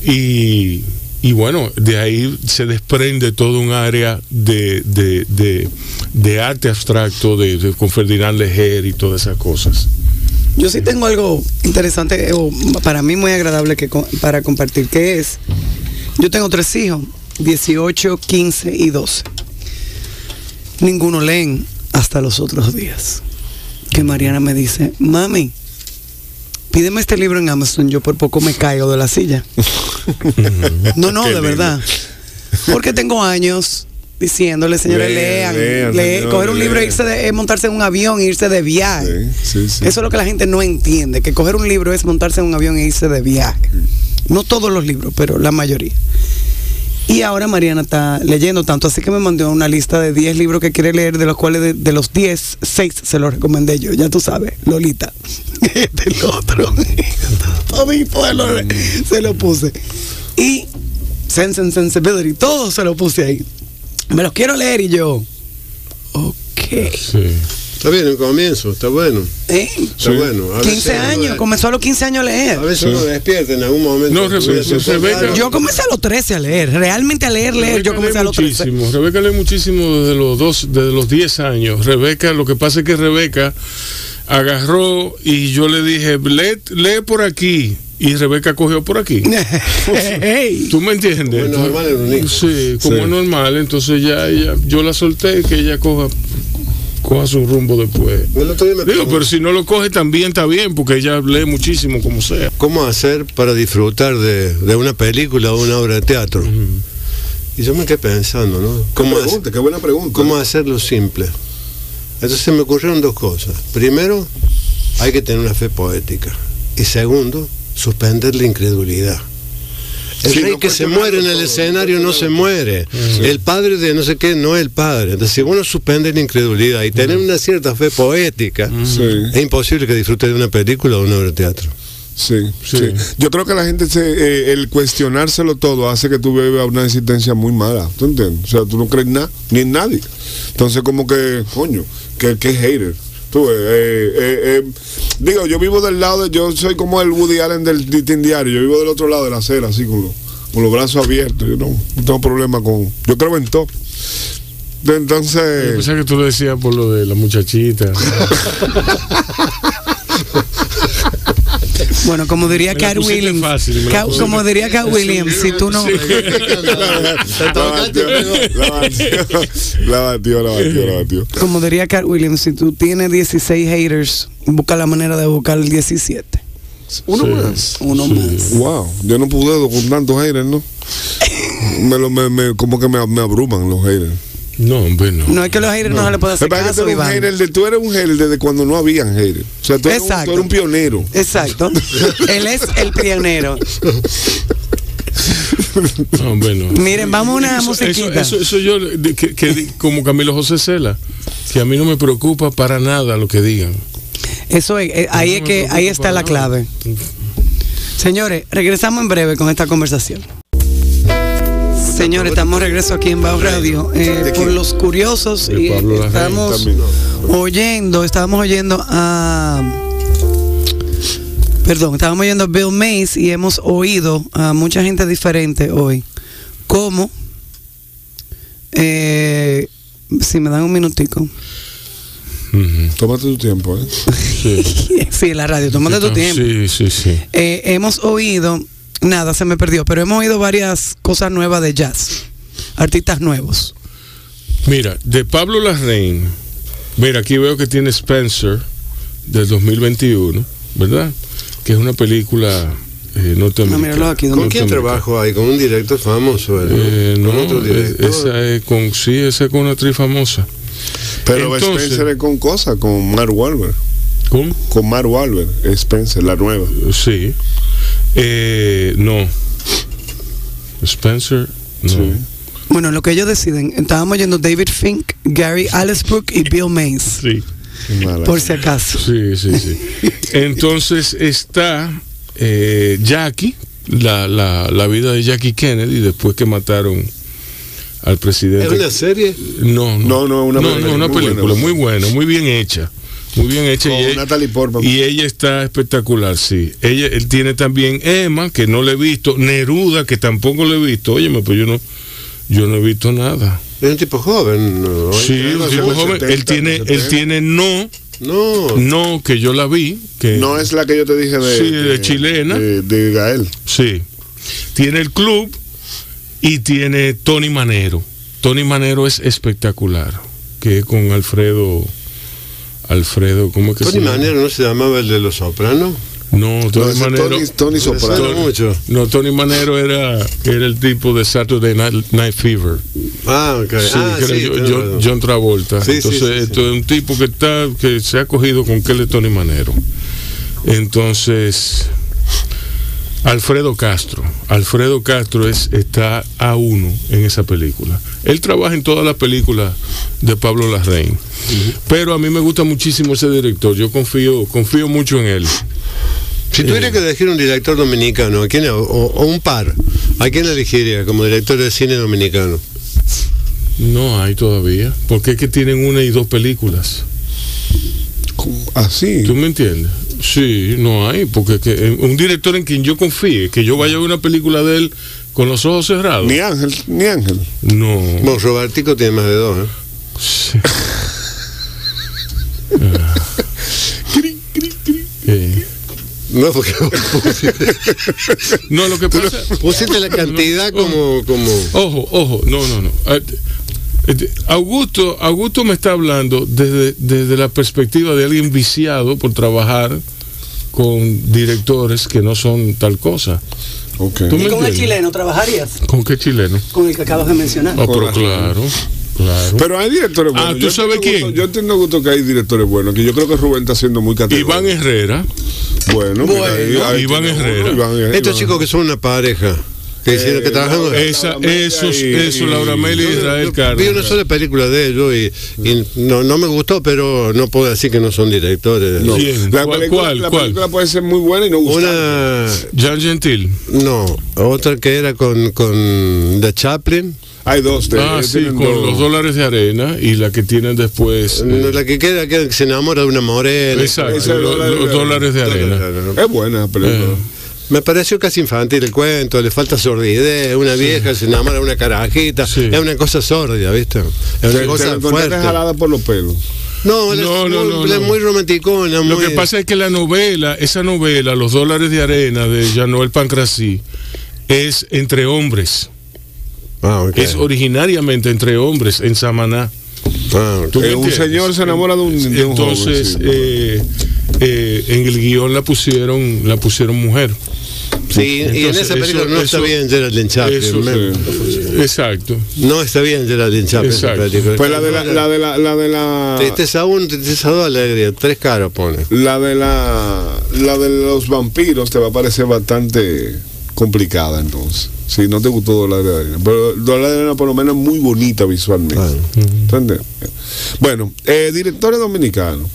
Y, y bueno, de ahí se desprende todo un área de, de, de- de arte abstracto de, de- con Ferdinand Leger y todas esas cosas. Yo sí tengo algo interesante, o para mí muy agradable que para compartir, que es, yo tengo tres hijos, 18, 15 y 12. Ninguno leen hasta los otros días. Que Mariana me dice, mami, pídeme este libro en Amazon, yo por poco me caigo de la silla. <laughs> no, no, de verdad. Porque tengo años diciéndole, señores, Lean, coger un libro, e irse de, eh, montarse en un avión, e irse de viaje. Sí, sí, sí. Eso es lo que la gente no entiende, que coger un libro es montarse en un avión e irse de viaje. No todos los libros, pero la mayoría. Y ahora Mariana está leyendo tanto, así que me mandó una lista de 10 libros que quiere leer, de los cuales de, los 10, 6 se los recomendé yo, ya tú sabes, Lolita. <laughs> Este el otro. <laughs> Se lo puse. Y Sense and Sensibility, todo se lo puse ahí. Me los quiero leer y yo, ok. Está bien el comienzo, está bueno. ¿Eh? Está bueno. A 15 veces uno- años, comenzó a los 15 años a leer. A veces uno despierta en algún momento. No, Rebeca-. Yo comencé a los 13 a leer, realmente a leer, leer, yo comencé lee a los 13. muchísimo. Rebeca lee muchísimo desde los dos, desde los 10 años. Rebeca, lo que pasa es que Rebeca agarró y yo le dije, lee, lee por aquí. Y Rebeca cogió por aquí. <laughs> ¿Tú me entiendes? Como es normal en un hijo. Sí, como Sí. es normal. Entonces ya ella, yo la solté que ella coja, coja su rumbo después. Digo, pero si no lo coge también está bien, porque ella lee muchísimo como sea. ¿Cómo hacer para disfrutar de, de una película o una obra de teatro? Y yo me quedé pensando, ¿no? ¿Qué ¿Cómo, hacer- pregunta? Qué buena pregunta. cómo hacerlo simple? Entonces se me ocurrieron dos cosas. Primero, hay que tener una fe poética. Y segundo, suspender la incredulidad. El Sí, rey no que se muere en el todo, escenario no se muere. Mm. El padre de no sé qué no es el padre. Entonces, si uno suspende la incredulidad y Mm. tener una cierta fe poética, Sí. es imposible que disfrute de una película o una obra de teatro. Sí, Sí. sí. Yo creo que la gente, se, eh, el cuestionárselo todo hace que tú vivas una existencia muy mala. ¿Tú entiendes? O sea, tú no crees nada, ni en nadie. Entonces, como que, coño, que, que hater. Tú, eh, eh, eh, digo, yo vivo del lado, de, yo soy como el Woody Allen del Titín Diario. Yo vivo del otro lado de la acera, así con, los- con los brazos abiertos. Yo no, no tengo problema con. Yo creo en todo. De- Yo Entonces, pensaba que tú lo decías por lo de la muchachita. <laughs> Bueno, como diría Cat Williams, fácil, como diría Cat Williams, si tú no, <laughs> <laughs> La batió, la batió, la batió, como diría Cat Williams, si tú tienes 16 haters, busca la manera de buscar el 17. Uno Sí. más. Uno más. Wow, yo no pude con tantos haters, ¿no? Me lo, me, me- como que me, me abruman los haters. No, hombre, no. No es que los haters no, se le puede hacer que tú caso, eres, un hater de- tú eres un hater desde cuando no habían haters. O sea, tú eres, un, tú Exacto. eres un pionero. Exacto. <laughs> Él es el pionero. No, hombre, no. Miren, vamos a una Eso, musiquita. eso, eso, eso yo, de- que, como Camilo José Cela, que a mí no me preocupa para nada lo que digan. Eso es, eh, ahí No es que ahí está la clave. Señores, regresamos en breve con esta conversación. Señores, estamos regreso aquí en Bao Radio. Eh, por los curiosos, y estamos oyendo, estábamos oyendo a. Perdón, estábamos oyendo a Bill Mays y hemos oído a mucha gente diferente hoy. Como. eh, si me dan un minutico. Tómate tu tiempo, ¿eh? <laughs> Sí. sí, la radio, tómate tu tiempo. Sí, sí, sí. Eh, hemos oído, nada, se me perdió, pero hemos oído varias cosas nuevas de jazz, artistas nuevos. Mira, de Pablo Larraín, mira, aquí veo que tiene Spencer del 2021, ¿verdad? Que es una película eh, norteamericana. Ah, míralo aquí, ¿dónde ¿Con quién trabajo ahí? ¿Con un director famoso? ¿eh? No, ¿Con otro director? esa es con, sí, esa es con una actriz famosa. Pero Entonces- Spencer es con cosas, con Mark Wahlberg. Con Mark Wahlberg, Spencer, la nueva. Sí. Eh, no. Spencer, no. Sí. Bueno, lo que ellos deciden, estábamos oyendo David Fink, Gary Allesbrook y Bill Mays, Sí. Por si acaso. Sí, sí, sí. <laughs> Entonces está eh, Jackie, la, la, la vida de Jackie Kennedy, después que mataron al ¿Es presidente. una serie? No, No, no, una película una muy película buena. muy buena, muy bien hecha. Muy bien hecha. Con y, Natalie Portman. y ella está espectacular, sí. Ella, él tiene también Emma, que no le he visto, Neruda, que tampoco le he visto. Óyeme, pues yo no, yo no he visto nada. Es un tipo joven. ¿no? Sí, un tipo joven. 70, él tiene, él 70. tiene no, No. no, que yo la vi, que No es la que yo te dije de, Sí, de chilena. De, de Gael. Sí. Tiene el club y tiene Tony Manero. Tony Manero es espectacular. Que es con Alfredo. Alfredo, ¿cómo es que Tony se llama? Manero no se llamaba el de los sopranos. No, Tony Manero. Tony, Tony Soprano. mucho. No, Tony Manero era, era el tipo de Saturday Night, Night Fever. Ah, ok. Sí, ah, sí, John. John Travolta. Sí, sí, Entonces, sí, sí. esto es un tipo que está, que se ha cogido con que él es Tony Manero. Entonces, Alfredo Castro. Alfredo Castro es, está a uno en esa película. Él trabaja en todas las películas de Pablo Larraín. Pero a mí me gusta muchísimo ese director. Yo confío, confío mucho en él. Si tuviera que elegir un director dominicano, ¿a quién, o, o un par, ¿a quién elegiría como director de cine dominicano? No hay todavía. Porque es que tienen una y dos películas. Así. ¿Tú me entiendes? Sí, no hay, porque que, eh, un director en quien yo confíe, que yo vaya a ver una película de él con los ojos cerrados. Ni Ángel, ni Ángel. No. Bueno, Robertico tiene más de dos, ¿eh? Sí. <laughs> Ah. Eh, No, porque pusiste, No, lo que pasa. pusiste la cantidad como, como Ojo, ojo, no, no, no. Ah, eh, Augusto, Augusto me está hablando desde, desde la perspectiva de alguien viciado por trabajar con directores que no son tal cosa. Ok. ¿Tú me ¿Y con el chileno trabajarías? ¿Con qué chileno? Con el que acabas de mencionar. Oh, pero claro, claro. Pero hay directores Ah, buenos. ¿tú sabes entiendo quién? gusto- yo entiendo gusto que hay directores buenos, que yo creo que Rubén está siendo muy categórico. Iván Herrera. Bueno, Bueno. mira, ahí- ahí Iván Herrera. uno, Iván Herrera. estos chicos que son una pareja, que hicieron que Esa, esos, y- eso, y- Laura Amelia y Israel yo Cárdenas. Vi una sola película de ellos y, y no, no me gustó, pero no puedo decir que no son directores. No. La, ¿Cuál, película, cuál, la cuál? película puede ser muy buena y no gustar. Una, Jean Gentil. no, otra que era con, con The Chaplin, Hay dos. de- Ah, sí, con dos. los dólares de arena y la que tienen después. eh, la que queda que se enamora de una morena. exacto, ese lo- dólar- los dólares de arena. Es buena película. Eh. Me pareció casi infantil el cuento, le falta sordidez, una vieja se enamora de una carajita, Sí. es una cosa sordida, ¿viste? Es una te cosa fuerte. jalada por los pelos. No, No, es, no, es muy romanticona. Lo que pasa es que la novela, esa novela, Los dólares de arena de Jean-Noël Pancracy, es entre hombres. Ah. Es originariamente entre hombres en Samaná. Ah, ok. ¿Tú me Eh, un señor se enamora de un, de un Entonces, joven, sí. eh, eh, en el guion la pusieron, la pusieron mujer. Sí, y en Entonces, esa película eso- no está eso- bien Geraldine Chaplin. Eso, me- Exacto. No está bien Geraldine Chaplin. Exacto. película. Pues la de la, la de la, la de la, Tristeza uno, tristeza dos, alegría. Tres caras pone. la de la, la de los vampiros te va a parecer bastante complicada entonces. Si no te gustó Dólar de Arena. Pero Dólar de Arena por lo menos es muy bonita visualmente. Claro. ¿Entiendes? Bueno, eh, directores dominicanos.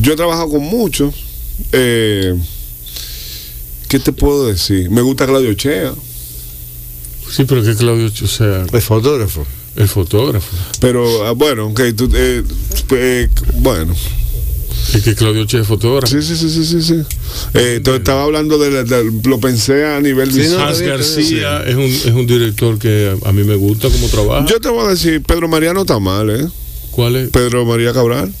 Yo he trabajado con muchos. Eh, ¿Qué te puedo decir? Me gusta Claudio Chea, Sí, pero que Claudio, o sea, Es fotógrafo. el fotógrafo. pero ah, bueno, ok, tú, eh, eh, bueno. Es que Claudio Che es fotógrafo. Sí, sí, sí, sí, sí. sí. Eh, entonces estaba hablando de, la- de- lo pensé a nivel Sí, no, Hans está bien, García es un, es un director que a, a mí me gusta como trabaja. Yo te voy a decir, Pedro María no está mal, ¿eh? ¿Cuál es? Pedro María Cabral.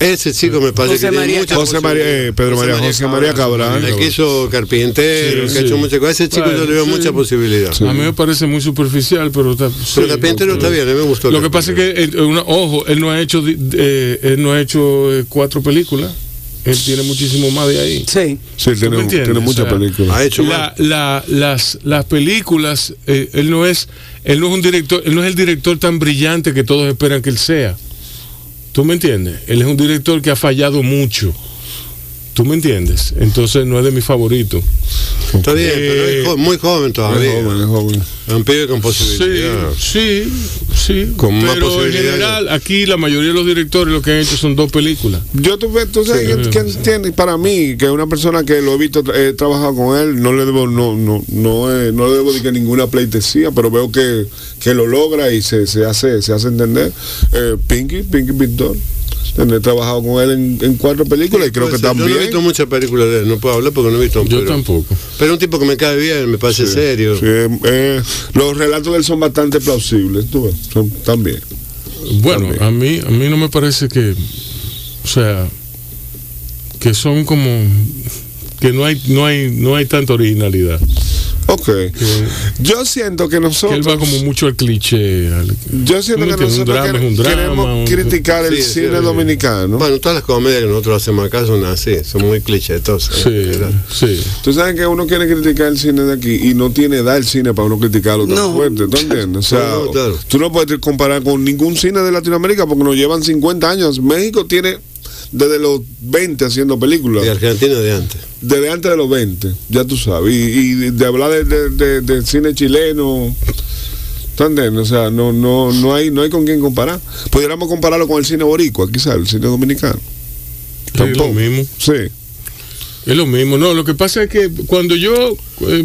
Ese chico me parece José que tiene María mucha José María, eh, Pedro María, José María Cabral. El que hizo carpintero, Sí, que ha hecho muchas cosas. Ese chico Bueno, yo le veo sí. mucha posibilidad. A mí me parece muy superficial, pero está, Pero sí, carpintero está bien, a mí me gustó. Lo que pasa es que, eh, una- ojo, él no ha hecho, di- eh, él no ha hecho eh, cuatro películas. Él tiene muchísimo más de ahí. Sí. Sí, tiene, tiene muchas O sea, películas. ha hecho La- más. la- las, las películas, eh, él no es, él no es un director, él no es el director tan brillante que todos esperan que él sea. ¿Tú me entiendes? Él es un director que ha fallado mucho. ¿Tú me entiendes? Entonces no es de mis favoritos. Está bien, pero Eh, es jo- muy joven Es todavía. joven, es joven. Es un pibe con Sí, posibilidad. sí, sí. Con más pero en posibilidades. general, aquí la mayoría de los directores lo que han hecho son dos películas. Yo tú, ves- tú sabes Sí. que, que entiende, para mí, que una persona que lo he visto, he trabajado con él, no le debo, no, no, no, eh, no le debo de que ninguna pleitesía, pero veo que, que lo logra y se, se hace, se hace entender. Eh, Pinky, Pinky Pintor. He trabajado con él en, en cuatro películas y creo que ser. Yo no he también. visto muchas películas de él, no puedo hablar porque no he visto. Yo pero, tampoco. Pero un tipo que me cae bien, me parece serio. Sí, eh, los relatos de él son bastante plausibles, tú ves, son también. Bueno, También. a mí, a mí no me parece que, o sea, que son como que no hay, no hay, no hay tanta originalidad. Ok. Que, Yo siento que que nosotros. él va como mucho al cliché. al- Yo siento ¿Cómo que nosotros drama es un quere- drama, queremos un- criticar el Sí, sí, cine sí. dominicano. Bueno, todas las comedias que nosotros hacemos acá son así, son muy clichetosas. Sí, ¿verdad? sí. Tú sabes que uno quiere criticar el cine de aquí y no tiene edad el cine para uno criticarlo tan No. fuerte, ¿tú entiendes? O sea, No, no, claro. tú no puedes comparar con ningún cine de Latinoamérica porque nos llevan 50 años. México tiene desde los 20 haciendo películas, De Argentina de antes. desde antes de los 20, ya tú sabes. Y, y de hablar de, de- de- de cine chileno, ¿tú entiendes? O sea, no, no, no, hay, no hay con quién comparar. Pudiéramos compararlo con el cine boricua, quizás, el cine dominicano. Lo Tampoco. mismo. Sí. Es lo mismo. No, lo que pasa es que cuando yo eh,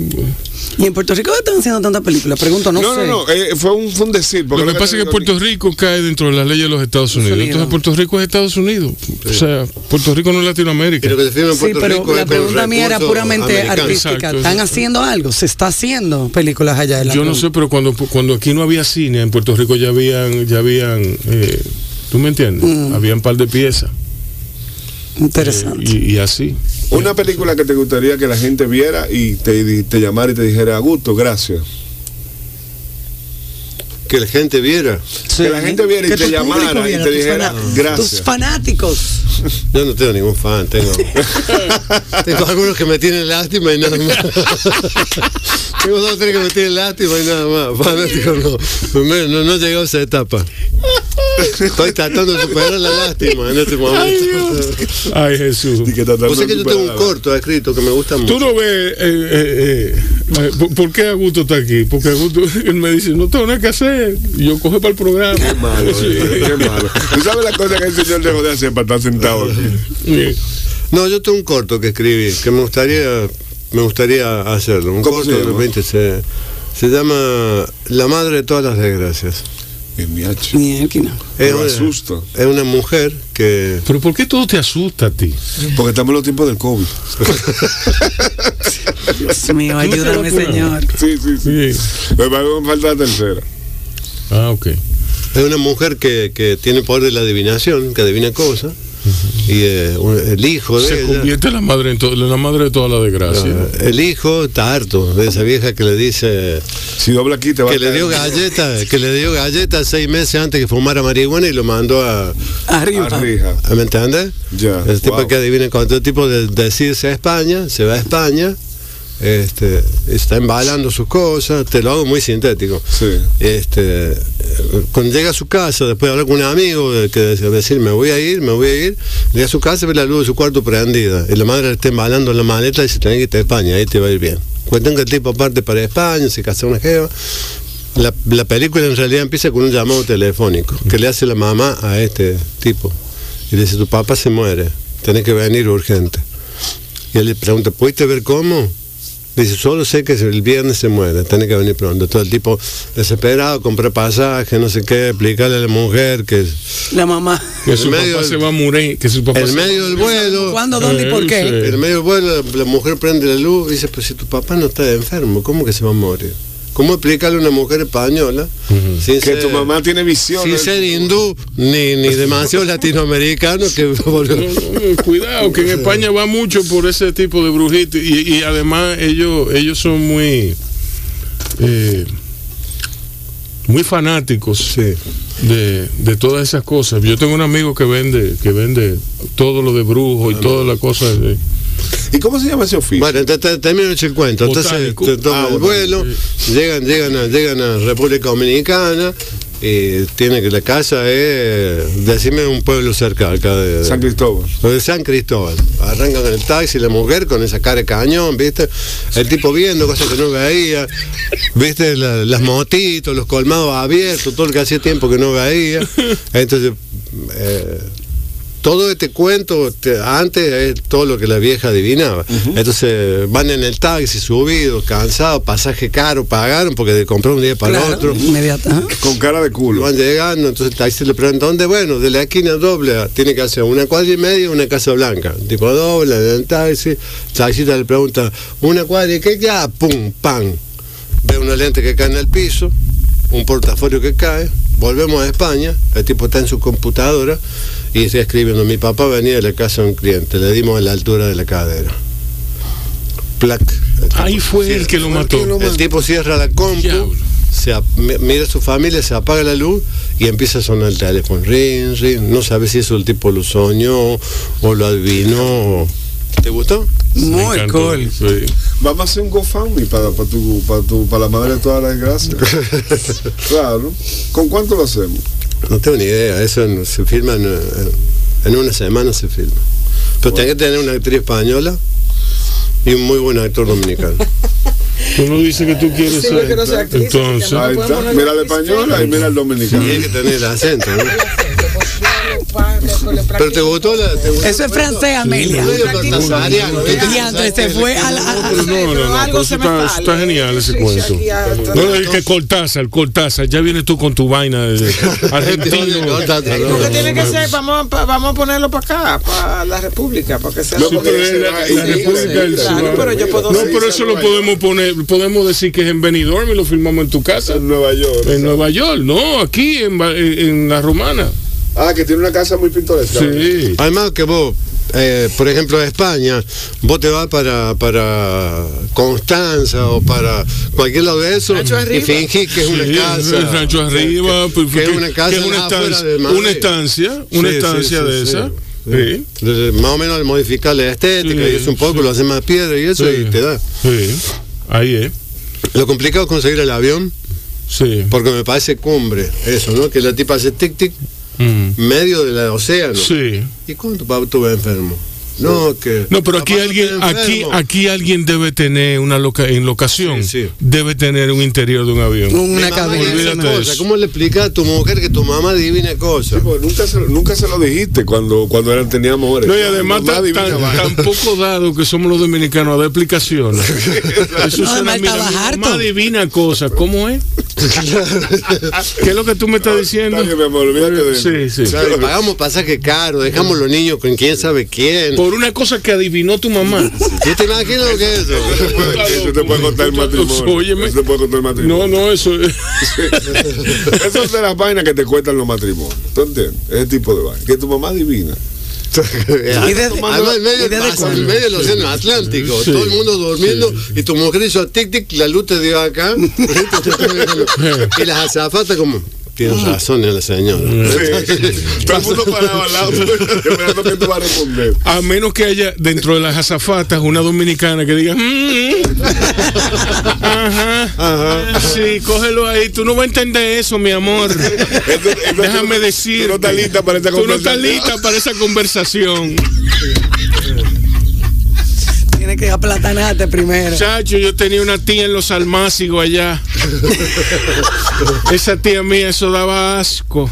¿Y en Puerto Rico están haciendo tantas películas? Pregunto, no, No, no, sé. no, eh, fue, un, fue un decir. porque Lo que pasa es que Puerto Rico cae dentro de las leyes de los Estados Unidos. Unidos. Entonces Puerto Rico es Estados Unidos. O sea, Puerto Rico no es Latinoamérica. Que Sí, pero Rico la pregunta mía era puramente artística. Exacto, ¿Están haciendo algo? ¿Se está haciendo películas allá de la Yo no sé, pero cuando, cuando aquí no había cine, en Puerto Rico ya habían, ya habían, eh, ¿tú me entiendes? Mm. Había un par de piezas. Interesante. Eh, y, y así. Una película que te gustaría que la gente viera y te, te llamara y te dijera, a gusto, gracias. Que la gente viera. que la gente viera y Que te llamara y te dijera, gracias. Tus fanáticos. Yo no tengo ningún fan, tengo. <laughs> tengo algunos que me tienen lástima y nada más. <laughs> tengo dos o tres que me tienen lástima y nada más. Fanáticos no. No, no he llegado a esa etapa. Estoy tratando de superar la lástima en este momento. Ay, Jesús. O sea que yo tengo un corto escrito que me gusta mucho. Tú no ves, eh, eh, eh, ¿por, qué Augusto está aquí? Porque Augusto, <laughs> él me dice, no tengo nada que hacer. Yo coge para el programa. Qué malo, eh, qué malo. ¿Tú sabes la cosa que el señor dejó de hacer para estar sentado aquí? Sí. No, yo tengo un corto que escribí, que me gustaría, me gustaría hacerlo. Un ¿Cómo corto se de llama? 20 se, se llama La madre de todas las desgracias. Es mi. Me Es una, asusta. es una mujer que Pero ¿por qué todo te asusta a ti? Porque estamos en los tiempos del COVID. Dios mío, ¿Tú no te ayúdame, señor. Sí, sí, sí. Sí. Me va a falta la tercera. Ah, ok. Es una mujer que, que tiene poder de la adivinación, que adivina cosas. Y eh, un- el hijo de Se ella- convierte en la madre, en en la madre de toda la desgracia. Ah, el hijo está harto de esa vieja que le dice Si dobla aquí te va que a le dio galletas, que le dio galletas seis meses antes que fumara marihuana y lo mandó a, Arriba. Arrija. ¿me entiendes? Ya, El tipo wow. que adivina cuando el tipo de, decide a España, se va a España, este, está embalando sus cosas, te lo hago muy sintético. Sí. Este, cuando llega a su casa, después de hablar con un amigo eh, que decir, me voy a ir, me voy a ir, llega a su casa y ve la luz de su cuarto prendida. Y la madre le está embalando la maleta y dice, tenés que irte a España, ahí te va a ir bien. Cuentan que el tipo parte para España, se casa una jeva. La, la película en realidad empieza con un llamado telefónico que le hace la mamá a este tipo. Y le dice, tu papá se muere, tenés que venir urgente. Y él le pregunta, ¿pudiste ver cómo? Dice, solo sé que el viernes se muere, tiene que venir pronto. Todo el tipo desesperado, compra pasaje, no sé qué, explicarle a la mujer que La mamá. Que su medio papá del- se va a morir. Que su papá en se- medio del vuelo, ¿Cuándo, dónde y por qué? en medio del vuelo, la, la mujer prende la luz y dice, pues si tu papá no está enfermo, ¿cómo que se va a morir? ¿Cómo explicarle a una mujer española sin Que ser- tu mamá tiene visión. sin ¿eh? ser hindú ni, ni <laughs> demasiado latinoamericano que volvió- Cuidado, que en España va mucho por ese tipo de brujitos y, y además ellos ellos son muy eh, muy fanáticos de, de todas esas cosas. Yo tengo un amigo que vende que vende todo lo de brujo y todas las cosas. de- ¿Y cómo se llama ese oficio? Bueno, termino el cuento. Entonces te toma Ah, el vuelo, llegan, llegan a, llegan a República Dominicana y tiene que la casa es, decime un pueblo cerca acá de, San Cristóbal. de San Cristóbal. Arrancan con el taxi, la mujer con esa cara de cañón, ¿viste? El tipo viendo cosas que no veía, ¿viste? La- las motitos, los colmados abiertos, todo lo que hacía tiempo que no veía. Entonces, eh, todo este cuento te- antes es todo lo que la vieja adivinaba. Entonces van en el taxi subidos, cansados, pasaje caro, pagaron porque de comprar un día para el Claro, otro. inmediata. <laughs> Con cara de culo. van llegando, entonces el taxi le pregunta, ¿dónde? Bueno, de la esquina doble, tiene que hacer una cuadra y media una casa blanca. Tipo doble, en el taxi, el taxista le pregunta, ¿una cuadra y qué? Ya, pum, pam. Ve una lente que cae en el piso, un portafolio que cae, volvemos a España, el tipo está en su computadora y está escribiendo, mi papá venía de la casa de un cliente, le dimos a la altura de la cadera. Plac. Ahí fue el que lo mató. el tipo cierra la compu, Diablo. se mira a su familia, se apaga la luz y empieza a sonar el teléfono. Ring, ring. No sabe si eso el tipo lo soñó o lo adivinó. ¿Te gustó? Me Muy encantó, cool. sí. Vamos a hacer un GoFundMe para, para, tu, para, tu, para la madre de todas las gracias. <laughs> claro. ¿Con cuánto lo hacemos? No tengo ni idea. Eso se filma en, en- una semana se filma. Pero tenés que tener una actriz española y un muy buen actor dominicano. <laughs> Tú no dices que tú quieres Sí, ser. actriz, Entonces, Ahí está. Mira la la española y mira el dominicano. Hay que tener el acento, ¿no? Pero te gustó la. te gustó Eso es francés, Amelia. Medio cortasariano, ¿viste? Diantre, se fue a la. no, no, no, algo pero se eso me está, genial ese cuento. No, el que Cortázar, Cortázar, ya vienes tú con tu vaina de <laughs> argentino. Cortázar, no, Porque no, tiene que no. ser, vamos, a- vamos a ponerlo para acá, para la República, para que sea No, la, República del Sur. pero yo puedo No, pero eso lo podemos poner, podemos decir que es en Benidorm y lo filmamos en tu casa. En Nueva York. En Nueva York, no, aquí en la Romana. Ah, que tiene una casa muy pintoresca. Sí. Además que vos, eh, por ejemplo, a España, vos te vas para, para Constanza o para cualquier lado de eso y fingís que es una Sí, casa. el rancho arriba, que, pues, que es una casa que es una estancia, de una estancia, una Sí, estancia sí, de sí. esa. Sí. Sí. Entonces, más o menos al modificar la estética Sí, y eso un poco, sí. lo hace más piedra y eso Sí. y te da. Sí. Ahí es. Lo complicado es conseguir el avión, Sí. porque me parece cumbre eso, ¿no? Que la tipa hace tic tic Mm. medio del océano. Sí. ¿Y cuánto papá estuve enfermo? No, que. No, pero aquí alguien, aquí, aquí alguien debe tener una loca, en locación, Sí, sí. debe tener un interior de un avión. Una eso. ¿Cómo le explicas a tu mujer que tu mamá adivina cosas? Pues nunca, se, nunca se lo dijiste cuando, cuando eran, teníamos horas. No, y además Mamá tan, adivina tan- vaina. tan poco dado que somos los dominicanos a dar explicaciones. <laughs> Eso No, suena, además mira, mi mamá adivina cosas. ¿Cómo es? <laughs> ¿Qué es lo que tú me estás diciendo? Está bien, mi amor, olvídate de eso. Sí, sí. Pagamos pasaje caro, dejamos los niños con quién sabe quién. Por una cosa que adivinó tu mamá. <laughs> ¿Tú te imaginas lo que es eso? Eso te puede contar el matrimonio. Óyeme. Eso te puede contar el matrimonio. No, no, eso es. <laughs> Eso es de las vainas que te cuentan los matrimonios. ¿Tú entiendes? Ese tipo de vainas. Que tu mamá adivina. <laughs> ¿Y desde- Además, en medio, del océano Atlántico, Sí. todo el mundo durmiendo y tu mujer hizo tic tic, la luz te dio acá y las azafatas como tienes razón la señora. Sí. <laughs> Todo el mundo parado al lado esperando que tú vas a responder. A menos que haya dentro de las azafatas una dominicana que diga, "Mm, ajá, Ajá. sí, cógelo ahí, tú no vas a entender eso, mi amor. <laughs> Esto- esto- Déjame decir. Tú no estás lista para esta Tú no estás lista para esa conversación. <laughs> Tienes que aplatanarte primero. Chacho, yo tenía una tía en los almácigos allá. <laughs> Esa tía mía, eso daba asco.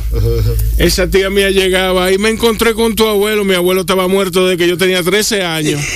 Esa tía mía llegaba y me encontré con tu abuelo. Mi abuelo estaba muerto desde que yo tenía 13 años. <laughs>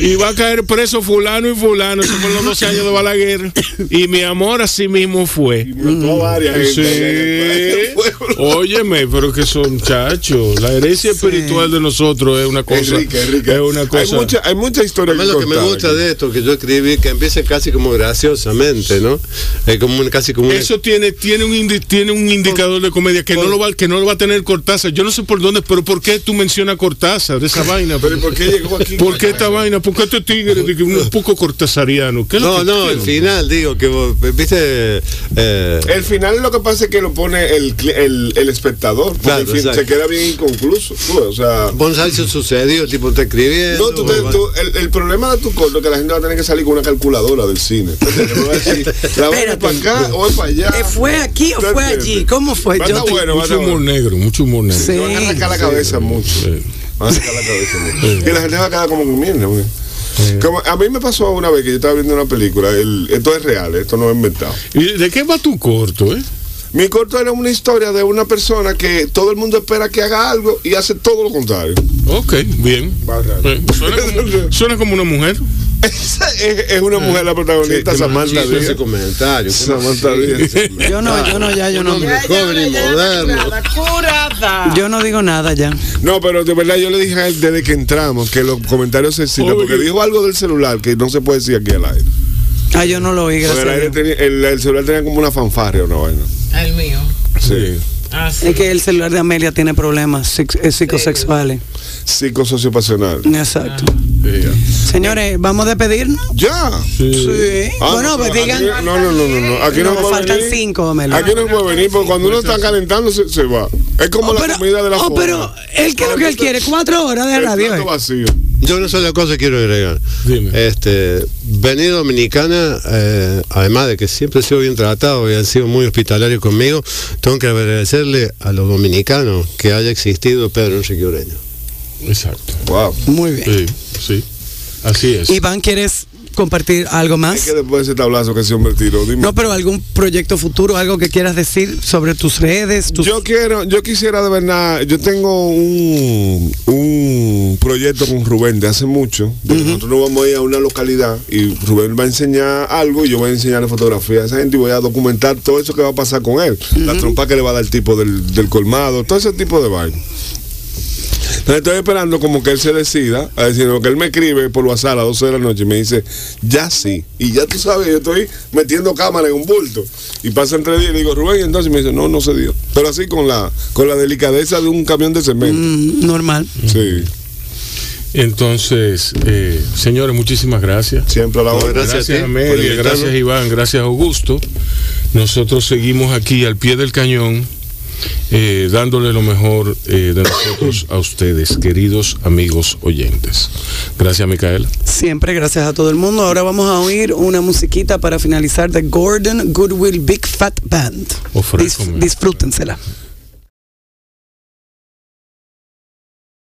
Y va a caer preso fulano y fulano. Eso fue en los 12 años de Balaguer. Y mi amor así mismo fue. Y mató a varias gente. Sí. <laughs> Óyeme, pero que son chachos. La herencia espiritual de nosotros es una cosa. Es una Hay cosa. mucha, hay mucha historia Además, lo que me gusta aquí. de esto que yo escribí, que empieza casi como graciosamente, ¿no? Es como un- casi como Eso tiene, tiene, un indi- tiene un indicador de comedia que no, lo va, que no lo va a tener Cortázar. Yo no sé por dónde, pero ¿por qué tú mencionas Cortázar de esa vaina? Pero ¿y por qué llegó aquí? ¿Por qué esta vaina? ¿Por qué este tigre de que un poco cortazariano? ¿Qué es lo No, que no, quiero? el final, digo, que vos, viste... eh, El final lo que pasa es que lo pone el, el, el espectador. Porque Claro, el fin se queda bien inconcluso. tú, O sea. si sucedió, tipo está escribiendo... No, tú te- tú- el, el problema de tu corto es que la gente va a tener que salir con una calculadora del cine. Entonces, va a decir, ¿La para acá o es para allá? Eh, ¿Fue aquí o ¿Tú fue allí? ¿Cómo fue? Va Yo te- bueno, Mucho humor bueno. negro, mucho humor negro. Sí. Van a arrancar la cabeza mucho. Sí. Van a sacar la cabeza mucho. Y la gente va a quedar como con mierda, güey. Como, a mí me pasó una vez que yo estaba viendo una película, el- esto es real, esto no es inventado. ¿Y de qué va tu corto, eh? Mi corto era una historia de una persona que todo el mundo espera que haga algo y hace todo lo contrario. Ok, bien. Eh, Suena como, <laughs> suena como una mujer. Esa es, es una mujer la protagonista, qué Samantha machista ese Díaz. comentario. Samantha. Díaz. Yo no, yo no, ya, yo no. Un hombre joven y moderno. Curada. Yo no digo nada ya. No, pero de verdad yo le dije a él desde que entramos que los comentarios se citan, porque dijo algo del celular que no se puede decir aquí al aire. Ah, yo no lo oí, gracias. el, el- el celular tenía como una fanfarria o una vaina. El mío. Sí. Ah, sí. Es que el celular de Amelia tiene problemas eh, psicosexuales. Psicosociopasional. Exacto. Eh, Señores, ¿vamos a despedirnos? Ya. sí. Sí. Ah, bueno, pues aquí- digan. No, no, no, no, no. Aquí no, No, puede faltan venir. cinco, Amelia. Aquí no puede venir porque cuando uno está calentando se, se va. Es como Oh, la pero, comida de la oh, forma. pero él que lo que él quiere, cuatro horas de El radio. plato eh. vacío. Yo una sola cosa quiero agregar. Dime. Este, venir dominicana, eh, además de que siempre he sido bien tratado y han sido muy hospitalarios conmigo, tengo que agradecerle a los dominicanos que haya existido Pedro Enrique Ureña. Exacto. Wow. Muy bien. Sí, sí. Así es. Iván, ¿quieres compartir algo Es más? que después de ese tablazo que hombre tiró, dime. No, pero algún proyecto futuro, algo que quieras decir sobre tus redes, tus Yo quiero, yo quisiera de verdad, yo tengo un, un proyecto con Rubén de hace mucho. de Nosotros nos vamos a ir a una localidad y Rubén va a enseñar algo y yo voy a enseñarle fotografía a esa gente y voy a documentar todo eso que va a pasar con él. La trompa que le va a dar el tipo del, del colmado, todo ese tipo de vaina. Entonces estoy esperando como que él se decida a decir, que él me escribe por WhatsApp a las 12 de la noche y me dice, ya sí. Y ya tú sabes, yo estoy metiendo cámara en un bulto. Y pasa entre días y le digo, Rubén, y entonces me dice, no, no se dio. Pero así con la, con la delicadeza de un camión de cemento. Mm, normal. Sí, Entonces, eh, señores, muchísimas gracias. siempre a la hora. gracias. Gracias, a ti Amelia, gracias Iván, gracias Augusto. Nosotros seguimos aquí al pie del cañón, eh, dándole lo mejor eh, de nosotros a ustedes, queridos amigos oyentes. Gracias, Micaela. Siempre gracias a todo el mundo. Ahora vamos a oír una musiquita para finalizar de Gordon Goodwill Big Fat Band. Ofrécome. disfrútensela.